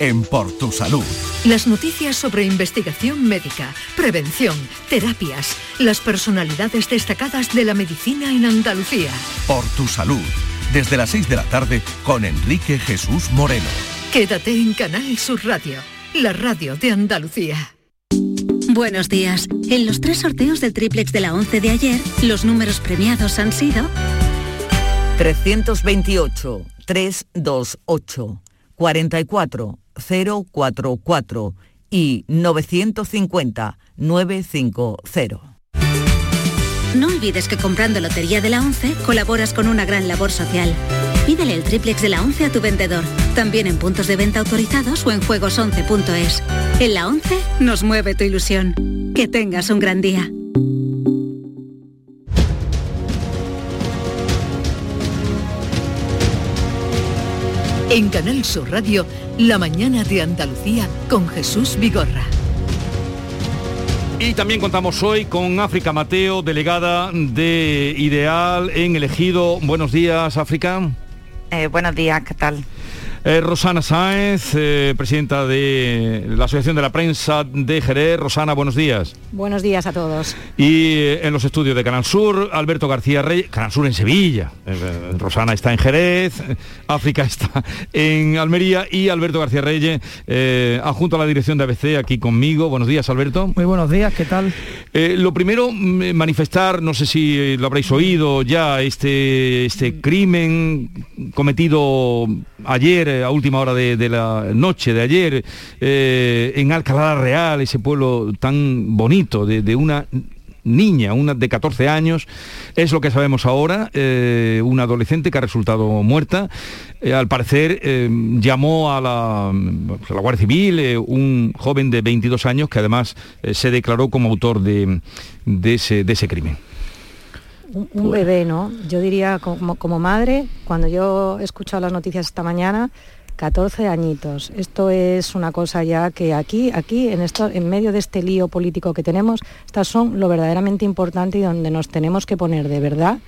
en Por Tu Salud. Las noticias sobre investigación médica, prevención, terapias, las personalidades destacadas de la medicina en Andalucía. Por Tu Salud, desde las 6 de la tarde con Enrique Jesús Moreno. Quédate en Canal Sur Radio, la radio de Andalucía. Buenos días. En los tres sorteos del triplex de la 11 de ayer, los números premiados han sido 328 328 44 044 y 950 950. No olvides que comprando Lotería de la 11 colaboras con una gran labor social. Pídele el triplex de la 11 a tu vendedor, también en puntos de venta autorizados o en juegos11.es. En la 11 nos mueve tu ilusión. Que tengas un gran día. En Canal Sur Radio, La mañana de Andalucía con Jesús Vigorra. Y también contamos hoy con África Mateo, delegada de Ideal en Elegido. Buenos días, África. Eh, buenos días, ¿qué tal? Eh, Rosana Sáenz, eh, presidenta de la Asociación de la Prensa de Jerez. Rosana, buenos días. Buenos días a todos. Y eh, en los estudios de Canal Sur, Alberto García Reyes, Canal Sur en Sevilla. Rosana está en Jerez, África está en Almería y Alberto García Reyes, adjunto a la dirección de ABC, aquí conmigo. Buenos días, Alberto. Muy buenos días, ¿qué tal? lo primero, mm, manifestar, no sé si lo habréis oído ya, este, este crimen cometido ayer a última hora de, la noche de ayer eh, en Alcalá Real, ese pueblo tan bonito de, una niña, una de 14 años, es lo que sabemos ahora, eh, una adolescente que ha resultado muerta. Eh, al parecer llamó a la, Guardia Civil un joven de 22 años que además se declaró como autor de, ese, de ese crimen un, bebé, ¿no? Yo diría como, como, madre, cuando yo he escuchado las noticias esta mañana, 14 añitos. Esto es una cosa ya que aquí, aquí, en, esto, en medio de este lío político que tenemos, estas son lo verdaderamente importante y donde nos tenemos que poner de verdad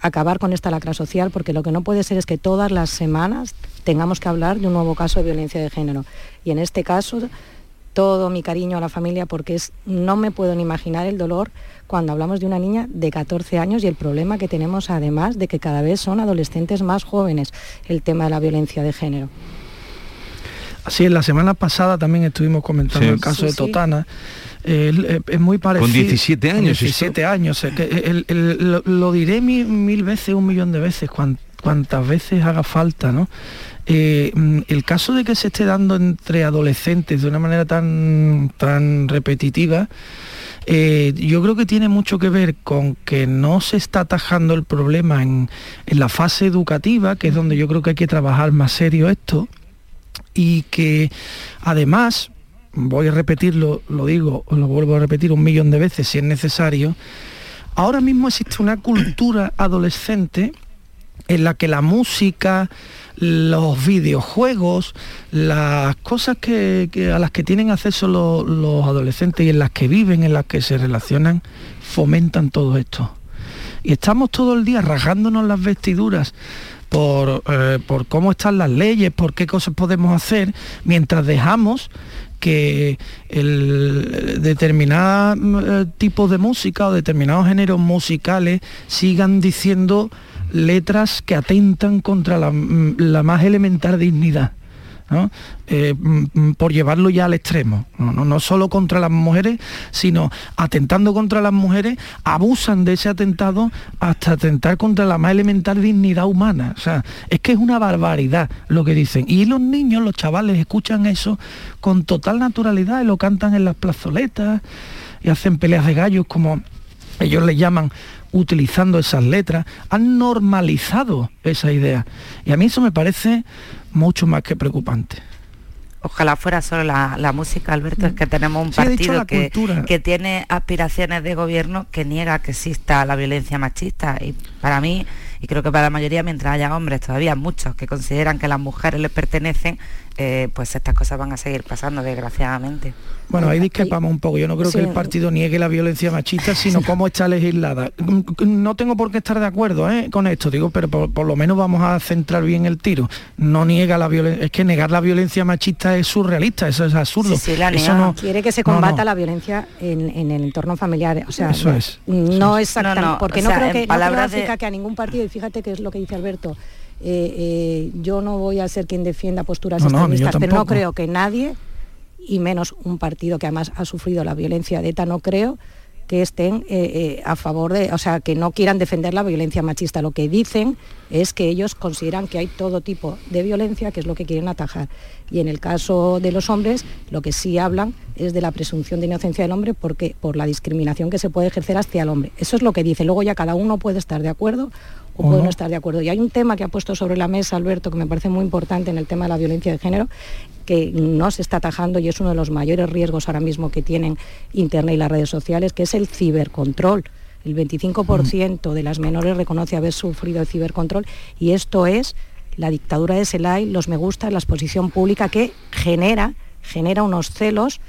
acabar con esta lacra social, porque lo que no puede ser es que todas las semanas tengamos que hablar de un nuevo caso de violencia de género. Y en este caso, todo mi cariño a la familia, porque es, no me puedo ni imaginar el dolor cuando hablamos de una niña de 14 años y el problema que tenemos además de que cada vez son adolescentes más jóvenes el tema de la violencia de género. Así es, la semana pasada también estuvimos comentando el caso de Totana. es muy parecido. Con 17 años. 17 años. lo, diré mil, veces, un millón de veces, cuantas veces haga falta, ¿no? Eh, mm, el caso de que se esté dando entre adolescentes de una manera tan, tan repetitiva, eh, yo creo que tiene mucho que ver con que no se está atajando el problema en, la fase educativa, que es donde yo creo que hay que trabajar más serio esto, y que además, voy a repetirlo, lo digo, lo vuelvo a repetir un millón de veces si es necesario, ahora mismo existe una cultura adolescente en la que la música, los videojuegos, las cosas que, a las que tienen acceso los, adolescentes y en las que viven, en las que se relacionan, fomentan todo esto. Y estamos todo el día rajándonos las vestiduras por, eh, por cómo están las leyes, por qué cosas podemos hacer, mientras dejamos que el determinado eh, tipo de música o determinados géneros musicales sigan diciendo letras que atentan contra la, más elemental dignidad. Eh, por llevarlo ya al extremo, ¿no? No, solo contra las mujeres, sino atentando contra las mujeres, abusan de ese atentado hasta atentar contra la más elemental dignidad humana. O sea, es que es una barbaridad lo que dicen. Y los niños, los chavales, escuchan eso con total naturalidad y lo cantan en las plazoletas y hacen peleas de gallos como ellos le llaman utilizando esas letras, han normalizado esa idea. Y a mí eso me parece mucho más que preocupante. Ojalá fuera solo la, música, Alberto, es que tenemos un partido que, que, tiene aspiraciones de gobierno que niega que exista la violencia machista. Y para mí, y creo que para la mayoría, mientras haya hombres, todavía muchos que consideran que las mujeres les pertenecen, eh, pues estas cosas van a seguir pasando, desgraciadamente. Bueno, ahí discrepamos un poco. Yo no creo que el partido niegue la violencia machista, sino cómo está legislada. No tengo por qué estar de acuerdo ¿eh? con esto, digo, pero por, lo menos vamos a centrar bien el tiro. No niega la violencia, es que negar la violencia machista es surrealista, eso es absurdo. no... Quiere que se combata la violencia en, el entorno familiar. O sea, eso es. No exactamente, porque no creo que, no que a ningún partido, y fíjate que es lo que dice Alberto, eh, eh, yo no voy a ser quien defienda posturas extremistas, pero no creo que nadie, y menos un partido que además ha sufrido la violencia de ETA, no creo que estén eh, a favor de, o sea, que no quieran defender la violencia machista. Lo que dicen es que ellos consideran que hay todo tipo de violencia, que es lo que quieren atajar. Y en el caso de los hombres, lo que sí hablan es de la presunción de inocencia del hombre porque por la discriminación que se puede ejercer hacia el hombre. Eso es lo que dice. Luego ya cada uno puede estar de acuerdo o puedo no estar de acuerdo. Y hay un tema que ha puesto sobre la mesa Alberto que me parece muy importante en el tema de la violencia de género, que no se está atajando y es uno de los mayores riesgos ahora mismo que tienen Internet y las redes sociales, que es el cibercontrol. El 25% de las menores reconoce haber sufrido el cibercontrol y esto es la dictadura de like, los me gusta, la exposición pública que genera, genera unos celos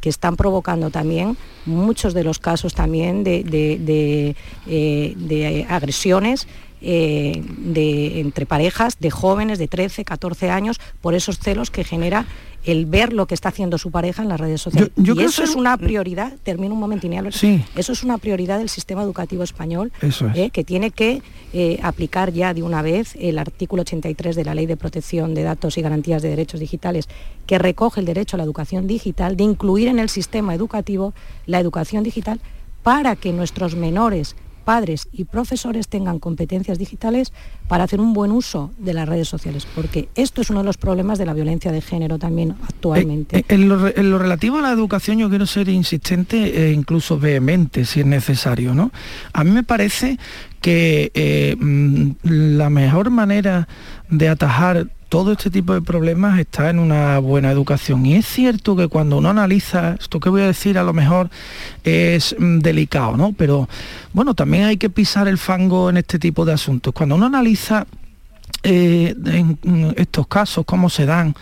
que están provocando también muchos de los casos también de, de, eh, agresiones eh, de, entre parejas de jóvenes de 13, 14 años por esos celos que genera el ver lo que está haciendo su pareja en las redes sociales. y eso es una prioridad, termino un momento sí. eso es una prioridad del sistema educativo español eh, que tiene que eh, aplicar ya de una vez el artículo 83 de la Ley de Protección de Datos y Garantías de Derechos Digitales, que recoge el derecho a la educación digital, de incluir en el sistema educativo la educación digital para que nuestros menores padres y profesores tengan competencias digitales para hacer un buen uso de las redes sociales, porque esto es uno de los problemas de la violencia de género también actualmente. Eh, en, lo, relativo a la educación yo quiero ser insistente e incluso vehemente si es necesario. ¿no? A mí me parece que eh, mm, la mejor manera de atajar todo este tipo de problemas está en una buena educación. Y es cierto que cuando uno analiza, esto que voy a decir a lo mejor es mm, delicado, ¿no? Pero bueno, también hay que pisar el fango en este tipo de asuntos. Cuando uno analiza eh, mm, estos casos, cómo se dan,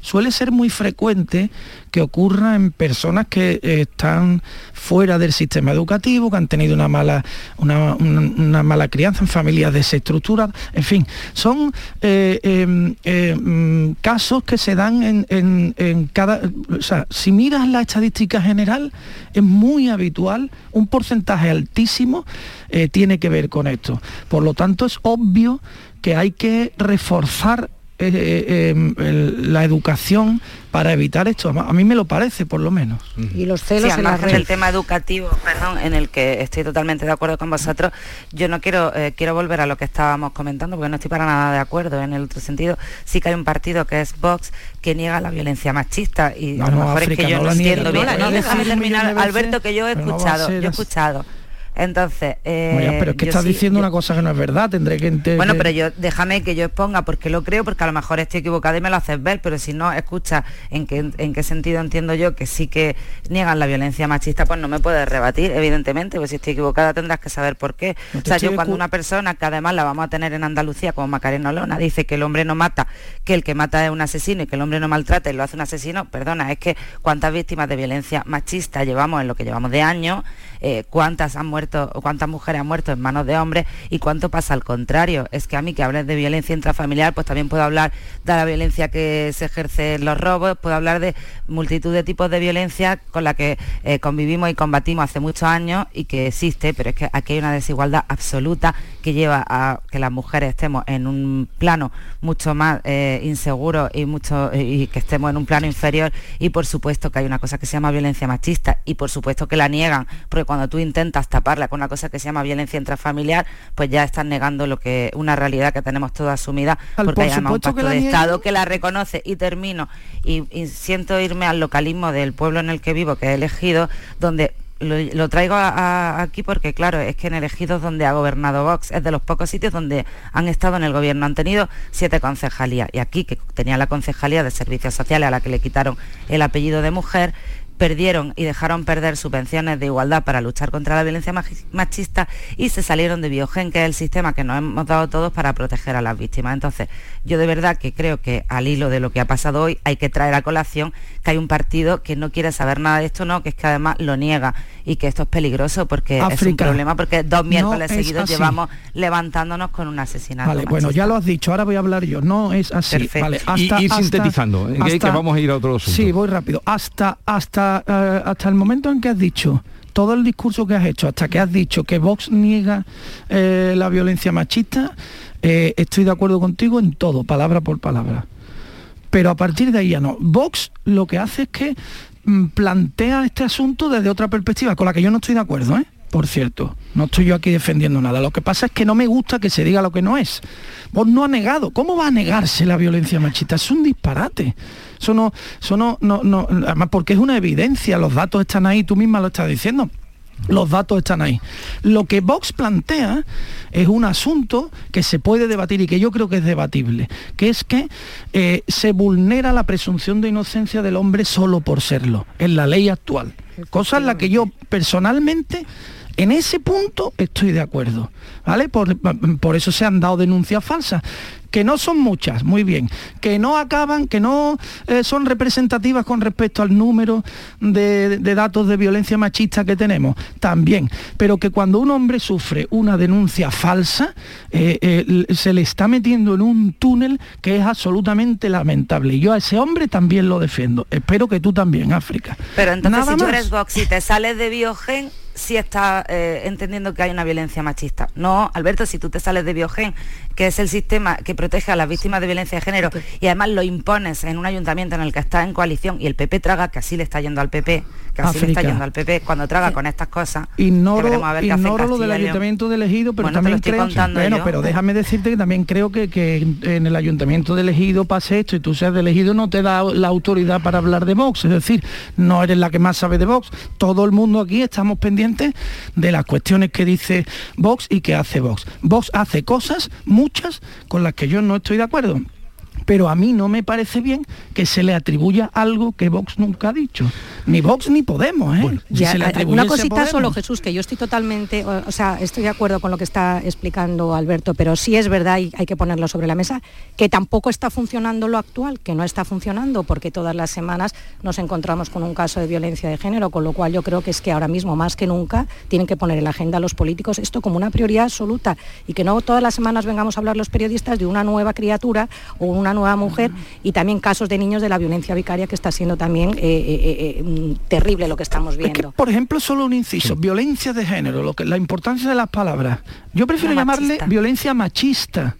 suele ser muy frecuente que ocurra en personas que eh, están fuera del sistema educativo, que han tenido una mala, una, mala crianza en familias desestructuradas, en fin, son eh, em, em, casos que se dan en, cada... O sea, si miras la estadística general, es muy habitual, un porcentaje altísimo eh, tiene que ver con esto. Por lo tanto, es obvio que hay que reforzar eh, eh, em, la educación para evitar esto. A mí me lo parece, por lo menos. Y los celos en, el tema educativo, perdón, en el que estoy totalmente de acuerdo con vosotros, yo no quiero eh, quiero volver a lo que estábamos comentando, porque no estoy para nada de acuerdo. En el otro sentido, sí que hay un partido que es Vox que niega la violencia machista y a lo mejor es que yo no, entiendo bien. No, déjame terminar, Alberto, que yo he escuchado, yo he escuchado entonces, eh, pero es que estás diciendo una cosa que no es verdad, tendré que Bueno, pero yo déjame que yo exponga porque lo creo, porque a lo mejor estoy equivocada y me lo haces ver, pero si no escucha en qué, en qué sentido entiendo yo que sí que niegan la violencia machista, pues no me puedes rebatir, evidentemente, pues si estoy equivocada tendrás que saber por qué. o sea, yo cuando una persona, que además la vamos a tener en Andalucía, como Macarena Olona, dice que el hombre no mata, que el que mata es un asesino y que el hombre no maltrata y lo hace un asesino, perdona, es que cuántas víctimas de violencia machista llevamos en lo que llevamos de años eh, cuántas han muerto o cuántas mujeres han muerto en manos de hombres y cuánto pasa al contrario. Es que a mí que hables de violencia intrafamiliar, pues también puedo hablar de la violencia que se ejerce en los robos, puedo hablar de multitud de tipos de violencia con la que eh, convivimos y combatimos hace muchos años y que existe, pero es que aquí hay una desigualdad absoluta que lleva a que las mujeres estemos en un plano mucho más eh, inseguro y mucho y que estemos en un plano inferior. Y por supuesto que hay una cosa que se llama violencia machista y por supuesto que la niegan porque cuando tú intentas taparla con una cosa que se llama violencia intrafamiliar, pues ya estás negando lo que una realidad que tenemos toda asumida, porque hay un pacto de Estado que la reconoce. Y termino, y, siento irme al localismo del pueblo en el que vivo, que he elegido, donde lo, traigo aquí porque, claro, es que en elegidos donde ha gobernado Vox es de los pocos sitios donde han estado en el gobierno. Han tenido siete concejalías y aquí, que tenía la concejalía de servicios sociales a la que le quitaron el apellido de mujer, perdieron y dejaron perder subvenciones de igualdad para luchar contra la violencia machista y se salieron de Biogen, que es el sistema que nos hemos dado todos para proteger a las víctimas. Entonces, yo de verdad que creo que al hilo de lo que ha pasado hoy hay que traer a colación que hay un partido que no quiere saber nada de esto, no, que es que además lo niega y que esto es peligroso porque es un problema porque dos miércoles seguidos llevamos levantándonos con un asesinato. Vale, bueno, ya lo has dicho, ahora voy a hablar yo. No es así. Vale, hasta, y, sintetizando, ¿eh? que vamos a ir a otro asunto. Sí, voy rápido. Hasta hasta hasta, el momento en que has dicho todo el discurso que has hecho, hasta que has dicho que Vox niega eh, la violencia machista, eh, estoy de acuerdo contigo en todo, palabra por palabra. Pero a partir de ahí ya no. Vox lo que hace es que mm, plantea este asunto desde otra perspectiva, con la que yo no estoy de acuerdo, ¿eh? por cierto. No estoy yo aquí defendiendo nada. Lo que pasa es que no me gusta que se diga lo que no es. Vos no ha negado. ¿Cómo va a negarse la violencia machista? Es un disparate. Eso no, eso no, no, no, además porque es una evidencia, los datos están ahí, tú misma lo estás diciendo. Los datos están ahí. Lo que Vox plantea es un asunto que se puede debatir y que yo creo que es debatible, que es que eh, se vulnera la presunción de inocencia del hombre solo por serlo, en la ley actual. Cosa en la que yo personalmente En ese punto estoy de acuerdo, ¿vale? Por, por eso se han dado denuncias falsas que no son muchas, muy bien, que no acaban, que no eh, son representativas con respecto al número de, datos de violencia machista que tenemos, también, pero que cuando un hombre sufre una denuncia falsa, eh, eh, se le está metiendo en un túnel que es absolutamente lamentable. Y yo a ese hombre también lo defiendo. Espero que tú también, África. Pero entonces si tú eres y te sales de Biogen, sí está eh, entendiendo que hay una violencia machista. No, Alberto, si tú te sales de Biogen, que es el sistema que protege a las víctimas de violencia de género, y además lo impones en un ayuntamiento en el que está en coalición y el PP traga, que así le está yendo al PP, que así le está yendo al PP, cuando traga con estas cosas. Ignoro, ignoro lo del ayuntamiento de elegido, pero también creo, bueno, pero déjame decirte que también creo que, que en el ayuntamiento de elegido pase esto y tú seas de elegido no te da la autoridad para hablar de Vox, es decir, no eres la que más sabe de Vox. Todo el mundo aquí estamos pendientes de las cuestiones que dice Vox y que hace Vox. Vox hace cosas, con las que yo no estoy de acuerdo pero a mí no me parece bien que se le atribuya algo que Vox nunca ha dicho. Ni Vox ni Podemos, ¿eh? una cosita solo, Jesús, que yo estoy totalmente, o, sea, estoy de acuerdo con lo que está explicando Alberto, pero sí es verdad y hay que ponerlo sobre la mesa, que tampoco está funcionando lo actual, que no está funcionando, porque todas las semanas nos encontramos con un caso de violencia de género, con lo cual yo creo que es que ahora mismo, más que nunca, tienen que poner en la agenda a los políticos esto como una prioridad absoluta y que no todas las semanas vengamos a hablar los periodistas de una nueva criatura o una nueva mujer y también casos de niños de la violencia vicaria que está siendo también eh, eh, eh, mm, terrible lo que estamos viendo. por ejemplo, solo un inciso, violencia de género, lo que, la importancia de las palabras. Yo prefiero llamarle violencia machista,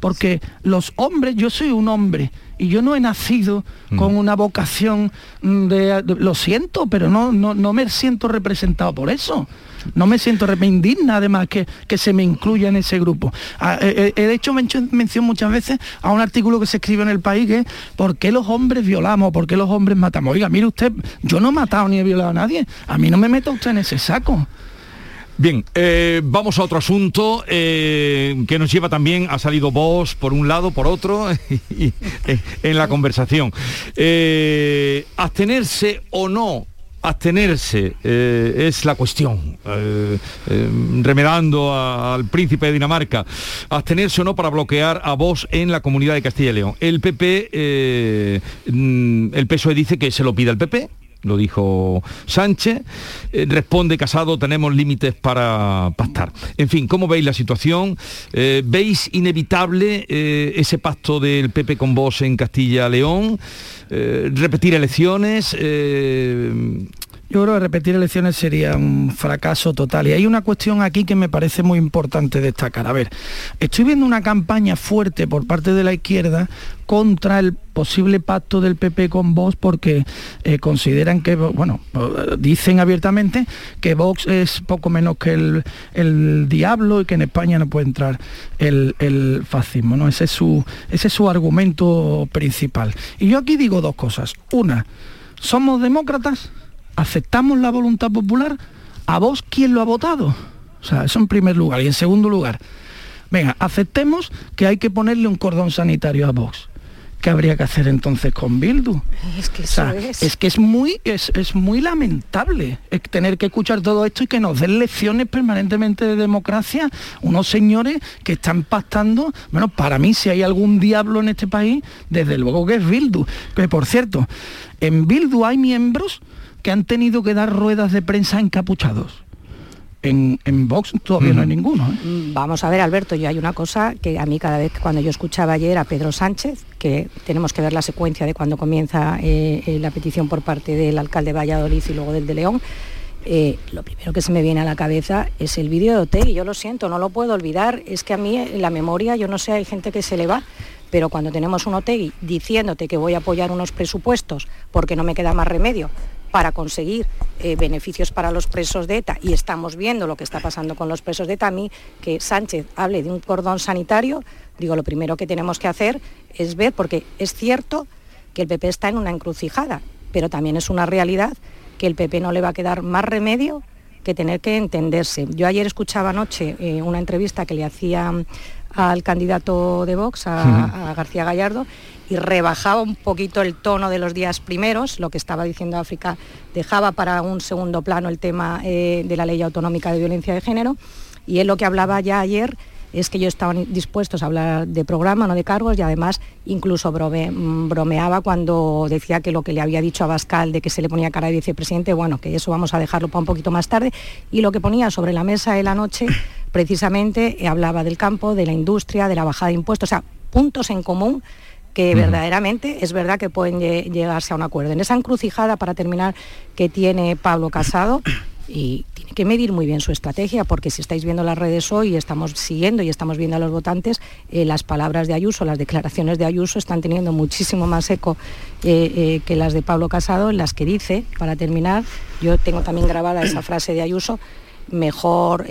porque los hombres, yo soy un hombre, y yo no he nacido mm. con una vocación de, lo siento, pero no, no, no me siento representado por eso no me siento indigna además que, que se me incluya en ese grupo. Ah, eh, eh, he, hecho mención muchas veces a un artículo que se escribe en el país que es ¿por qué los hombres violamos? ¿Por qué los hombres matamos? Oiga, mire usted, yo no he matado ni he violado a nadie. A mí no me meta usted en ese saco. Bien, eh, vamos a otro asunto que nos lleva también, ha salido vos por un lado, por otro, en la conversación. abstenerse o no abstenerse eh, es la cuestión, eh, eh, remedando al príncipe de Dinamarca, abstenerse o no para bloquear a vos en la comunidad de Castilla y León. El PP, mm, el PSOE dice que se lo pide al PP, lo dijo Sánchez. responde Casado, tenemos límites para pactar. En fin, ¿cómo veis la situación? ¿Veis inevitable ese pacto del PP con vos en Castilla-León? Eh, repetir elecciones. Yo creo que repetir elecciones sería un fracaso total. Y hay una cuestión aquí que me parece muy importante destacar. A ver, estoy viendo una campaña fuerte por parte de la izquierda contra el posible pacto del PP con Vox porque eh, consideran que, bueno, dicen abiertamente que Vox es poco menos que el, diablo y que en España no puede entrar el, fascismo. ¿no? Ese, es su, ese es su argumento principal. Y yo aquí digo dos cosas. Una, somos demócratas aceptamos la voluntad popular, ¿a vos quién lo ha votado? O sea, eso en primer lugar. Y en segundo lugar, venga, aceptemos que hay que ponerle un cordón sanitario a Vox. ¿Qué habría que hacer entonces con Bildu? Es que eso es. es. que es muy, es, muy lamentable tener que escuchar todo esto y que nos den lecciones permanentemente de democracia unos señores que están pactando, bueno, para mí si hay algún diablo en este país, desde luego que es Bildu. Que por cierto, en Bildu hay miembros que han tenido que dar ruedas de prensa encapuchados. En, en Vox todavía no hay ninguno. ¿eh? Mm, vamos a ver, Alberto, yo hay una cosa que a mí cada vez cuando yo escuchaba ayer a Pedro Sánchez, que tenemos que ver la secuencia de cuando comienza eh, eh, la petición por parte del alcalde de Valladolid y luego del de León, lo primero que se me viene a la cabeza es el vídeo de Otegi. Yo lo siento, no lo puedo olvidar. Es que a mí la memoria, yo no sé, hay gente que se le va, pero cuando tenemos un Otegi diciéndote que voy a apoyar unos presupuestos porque no me queda más remedio para conseguir eh, beneficios para los presos de ETA. Y estamos viendo lo que está pasando con los presos de ETA, a mí que Sánchez hable de un cordón sanitario, digo, lo primero que tenemos que hacer es ver, porque es cierto que el PP está en una encrucijada, pero también es una realidad que el PP no le va a quedar más remedio que tener que entenderse. Yo ayer escuchaba anoche eh, una entrevista que le hacía al candidato de Vox, a García Gallardo, y rebajaba un poquito el tono de los días primeros, lo que estaba diciendo África dejaba para un segundo plano el tema eh, de la ley autonómica de violencia de género y él lo que hablaba ya ayer es que ellos estaban dispuestos a hablar de programa, no de cargos, y además incluso mm, bromeaba cuando decía que lo que le había dicho a Bascal de que se le ponía cara de vicepresidente, bueno, que eso vamos a dejarlo para un poquito más tarde, y lo que ponía sobre la mesa de la noche precisamente hablaba del campo, de la industria, de la bajada de impuestos, o sea, puntos en común que verdaderamente es verdad que pueden llegarse a un acuerdo. En esa encrucijada, para terminar, que tiene Pablo Casado, y tiene que medir muy bien su estrategia, porque si estáis viendo las redes hoy, estamos siguiendo y estamos viendo a los votantes, eh, las palabras de Ayuso, las declaraciones de Ayuso están teniendo muchísimo más eco eh, eh, que las de Pablo Casado, en las que dice, para terminar, yo tengo también grabada esa frase de Ayuso, mejor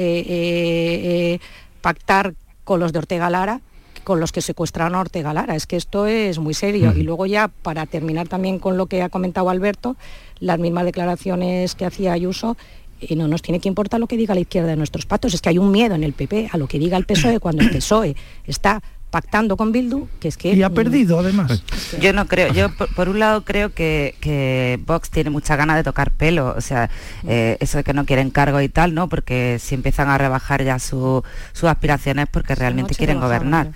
pactar con los de Ortega Lara con los que secuestraron a Ortega Lara. Es que esto es muy serio. Y luego ya, para terminar también con lo que ha comentado Alberto, las mismas declaraciones que hacía Ayuso, y no nos tiene que importar lo que diga la izquierda de nuestros patos, es que hay un miedo en el PP a lo que diga el PSOE cuando el PSOE está pactando con Bildu, que es que... Y ha perdido además. Yo no creo, yo por, un lado creo que, que, Vox tiene mucha ganas de tocar pelo, o sea, eh, eso de que no quieren cargo y tal, ¿no? Porque si empiezan a rebajar ya sus aspiraciones porque realmente quieren gobernar.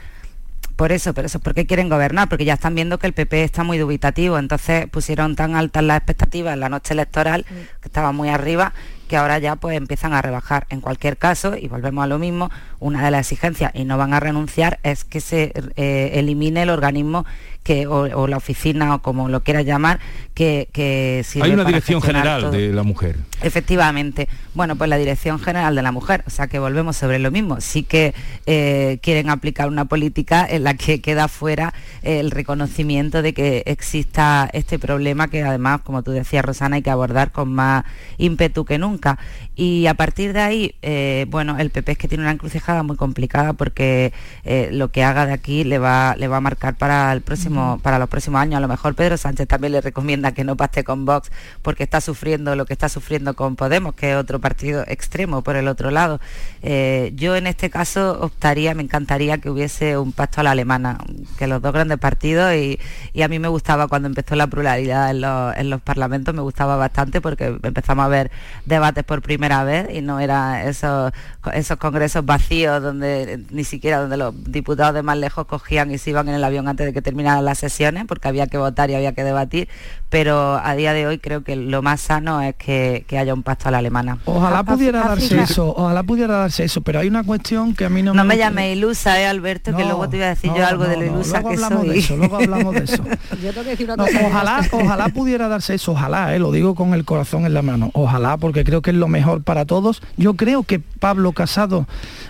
Por eso, pero eso es porque quieren gobernar, porque ya están viendo que el PP está muy dubitativo, entonces pusieron tan altas las expectativas en la noche electoral, mm. que estaba muy arriba, que ahora ya pues empiezan a rebajar. En cualquier caso, y volvemos a lo mismo, una de las exigencias, y no van a renunciar, es que se eh, elimine el organismo que, o, la oficina o como lo quieras llamar, que, que Hay una dirección general de la mujer. Efectivamente. Bueno, pues la dirección general de la mujer. O sea que volvemos sobre lo mismo. Sí que eh, quieren aplicar una política en la que queda fuera el reconocimiento de que exista este problema que además, como tú decías, Rosana, hay que abordar con más ímpetu que nunca bronca y a partir de ahí, eh, bueno, el PP es que tiene una encrucijada muy complicada porque eh, lo que haga de aquí le va, le va a marcar para el próximo, para los próximos años. A lo mejor Pedro Sánchez también le recomienda que no pacte con Vox porque está sufriendo lo que está sufriendo con Podemos, que es otro partido extremo por el otro lado. Eh, yo en este caso optaría, me encantaría que hubiese un pacto a la alemana, que los dos grandes partidos y, a mí me gustaba cuando empezó la pluralidad en los, en los parlamentos, me gustaba bastante porque empezamos a ver debates por primera vez y no era esos, esos congresos vacíos donde ni siquiera donde los diputados de más lejos cogían y se iban en el avión antes de que terminaran las sesiones porque había que votar y había que debatir, pero a día de hoy creo que lo más sano es que, haya un pacto a la alemana. Ojalá pudiera darse eso, ojalá pudiera darse eso, pero hay una cuestión que a mí no, no me... llame ilusa, ¿eh, Alberto? que luego te iba a decir yo algo de lo ilusa luego hablamos De eso, luego hablamos de eso. ojalá, ojalá pudiera darse eso, ojalá, ¿eh? lo digo con el corazón en la mano, ojalá, porque creo que es lo mejor para todos. Yo creo que Pablo Casado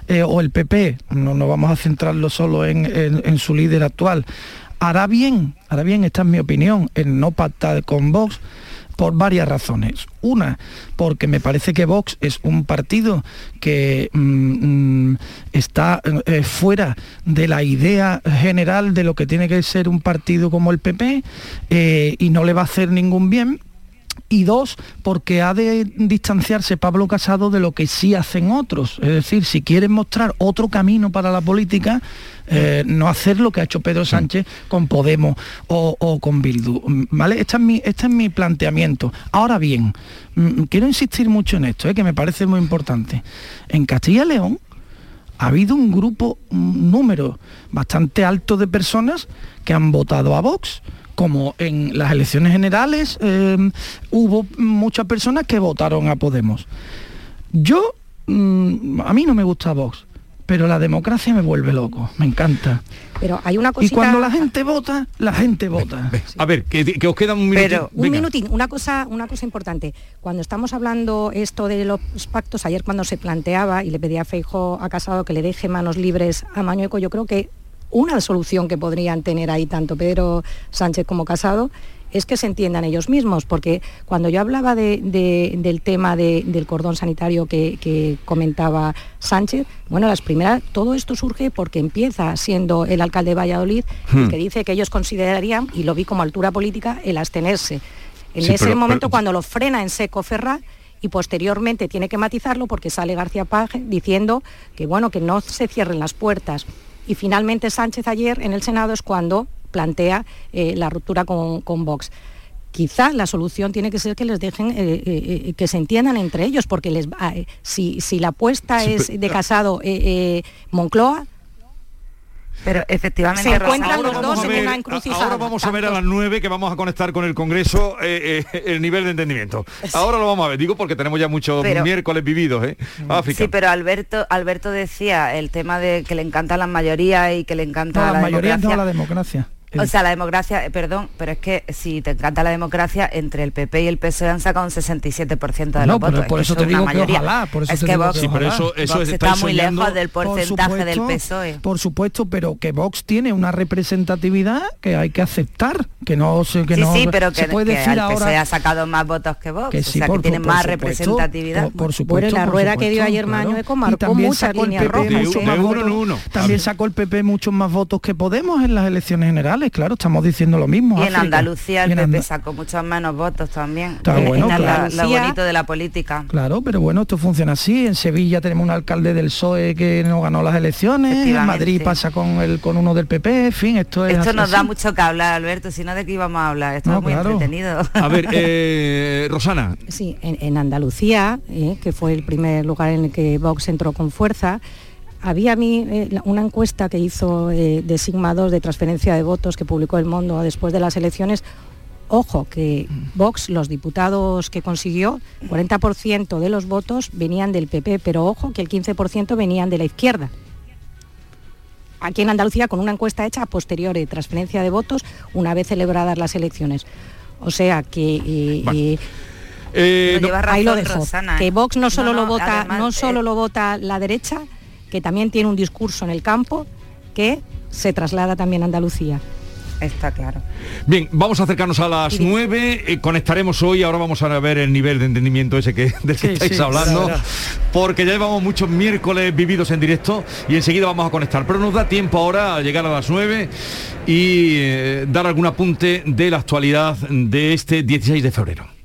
eh, o el PP, no nos vamos a centrarlo solo en, su líder actual, hará bien, hará bien, esta es mi opinión, en no pactar con Vox por varias razones. Una, porque me parece que Vox es un partido que mm, mm, está eh, fuera de la idea general de lo que tiene que ser un partido como el PP eh, y no le va a hacer ningún bien y dos, porque ha de distanciarse Pablo Casado de lo que sí hacen otros. Es decir, si quieren mostrar otro camino para la política, eh, no hacer lo que ha hecho Pedro Sánchez con Podemos o, con Bildu. ¿Vale? Este es, mi, este es mi planteamiento. Ahora bien, mm, quiero insistir mucho en esto, eh, que me parece muy importante. En Castilla y León ha habido un grupo, un número bastante alto de personas que han votado a Vox como en las elecciones generales eh, hubo muchas personas que votaron a Podemos. Yo, mm, a mí no me gusta Vox, pero la democracia me vuelve loco, me encanta. Pero hay una Y cuando la gente vota, la gente vota. A ver, que, os queda un minuto. un minutín, una cosa, una cosa importante. Cuando estamos hablando esto de los pactos, ayer cuando se planteaba y le pedía a Feijo a Casado que le deje manos libres a Mañueco, yo creo que una solución que podrían tener ahí tanto Pedro Sánchez como Casado es que se entiendan ellos mismos, porque cuando yo hablaba del tema del cordón sanitario que, comentaba Sánchez, bueno, las primeras, todo esto surge porque empieza siendo el alcalde de Valladolid el hmm. que dice que ellos considerarían, y lo vi como altura política, el abstenerse. En ese momento cuando lo frena en seco Ferraz, y posteriormente tiene que matizarlo porque sale García Page diciendo que bueno que no se cierren las puertas y finalmente Sánchez ayer en el Senado es cuando plantea la ruptura con, con Vox. Quizá la solución tiene que ser que les dejen eh, eh, eh, que se entiendan entre ellos, porque les, si, si, la apuesta es de casado Moncloa, pero efectivamente se encuentran los dos en una encrucijada. Ahora vamos a ver a las nueve que vamos a conectar con el Congreso el nivel de entendimiento. Ahora lo vamos a ver, digo porque tenemos ya muchos miércoles vividos, ¿eh? Sí, pero Alberto, Alberto decía el tema de que le encanta la mayoría y que le encanta la, la mayoría no la democracia. O sea, la democracia, eh, perdón, pero es que si te encanta la democracia, entre el PP y el PSOE han sacado un 67% de los votos. por eso te digo que ojalá, por eso es que Vox, eso, está muy lejos del porcentaje del PSOE. Por supuesto, pero que Vox tiene una representatividad que hay que aceptar, que no se que no sí, pero que, se puede decir el PSOE ha sacado más votos que Vox, o sea, que tiene más representatividad. Por, supuesto, la rueda que dio ayer Mañueco marcó muchas líneas rojas. También sacó el PP muchos más votos que Podemos en las elecciones generales claro, estamos diciendo lo mismo. Y en Andalucía el PP sacó muchos menos votos también. Está bueno, lo bonito de la política. Claro, pero bueno, esto funciona así. En Sevilla tenemos un alcalde del PSOE que no ganó las elecciones, en Madrid pasa con el con uno del PP, en fin, esto es Esto nos da mucho que hablar, Alberto, si no de qué íbamos a hablar, esto es muy entretenido. A ver, eh, Rosana. Sí, en, Andalucía, eh, que fue el primer lugar en el que Vox entró con fuerza, había a mí eh, una encuesta que hizo eh, de Sigma 2 de transferencia de votos que publicó El Mundo después de las elecciones. Ojo, que Vox, los diputados que consiguió, 40% de los votos venían del PP, pero ojo que el 15% venían de la izquierda. Aquí en Andalucía, con una encuesta hecha a posteriori, de transferencia de votos, una vez celebradas las elecciones. O sea que... Eh, ahí lo dejo. que Vox no solo lo vota, no solo lo vota la derecha, que también tiene un discurso en el campo que se traslada también a Andalucía. Está claro. Bien, vamos a acercarnos a las nueve, eh, conectaremos hoy, ahora vamos a ver el nivel de entendimiento ese que, del que estáis hablando, porque ya llevamos muchos miércoles vividos en directo y enseguida vamos a conectar. Pero nos da tiempo ahora a llegar a las nueve y eh, dar algún apunte de la actualidad de este 16 de febrero.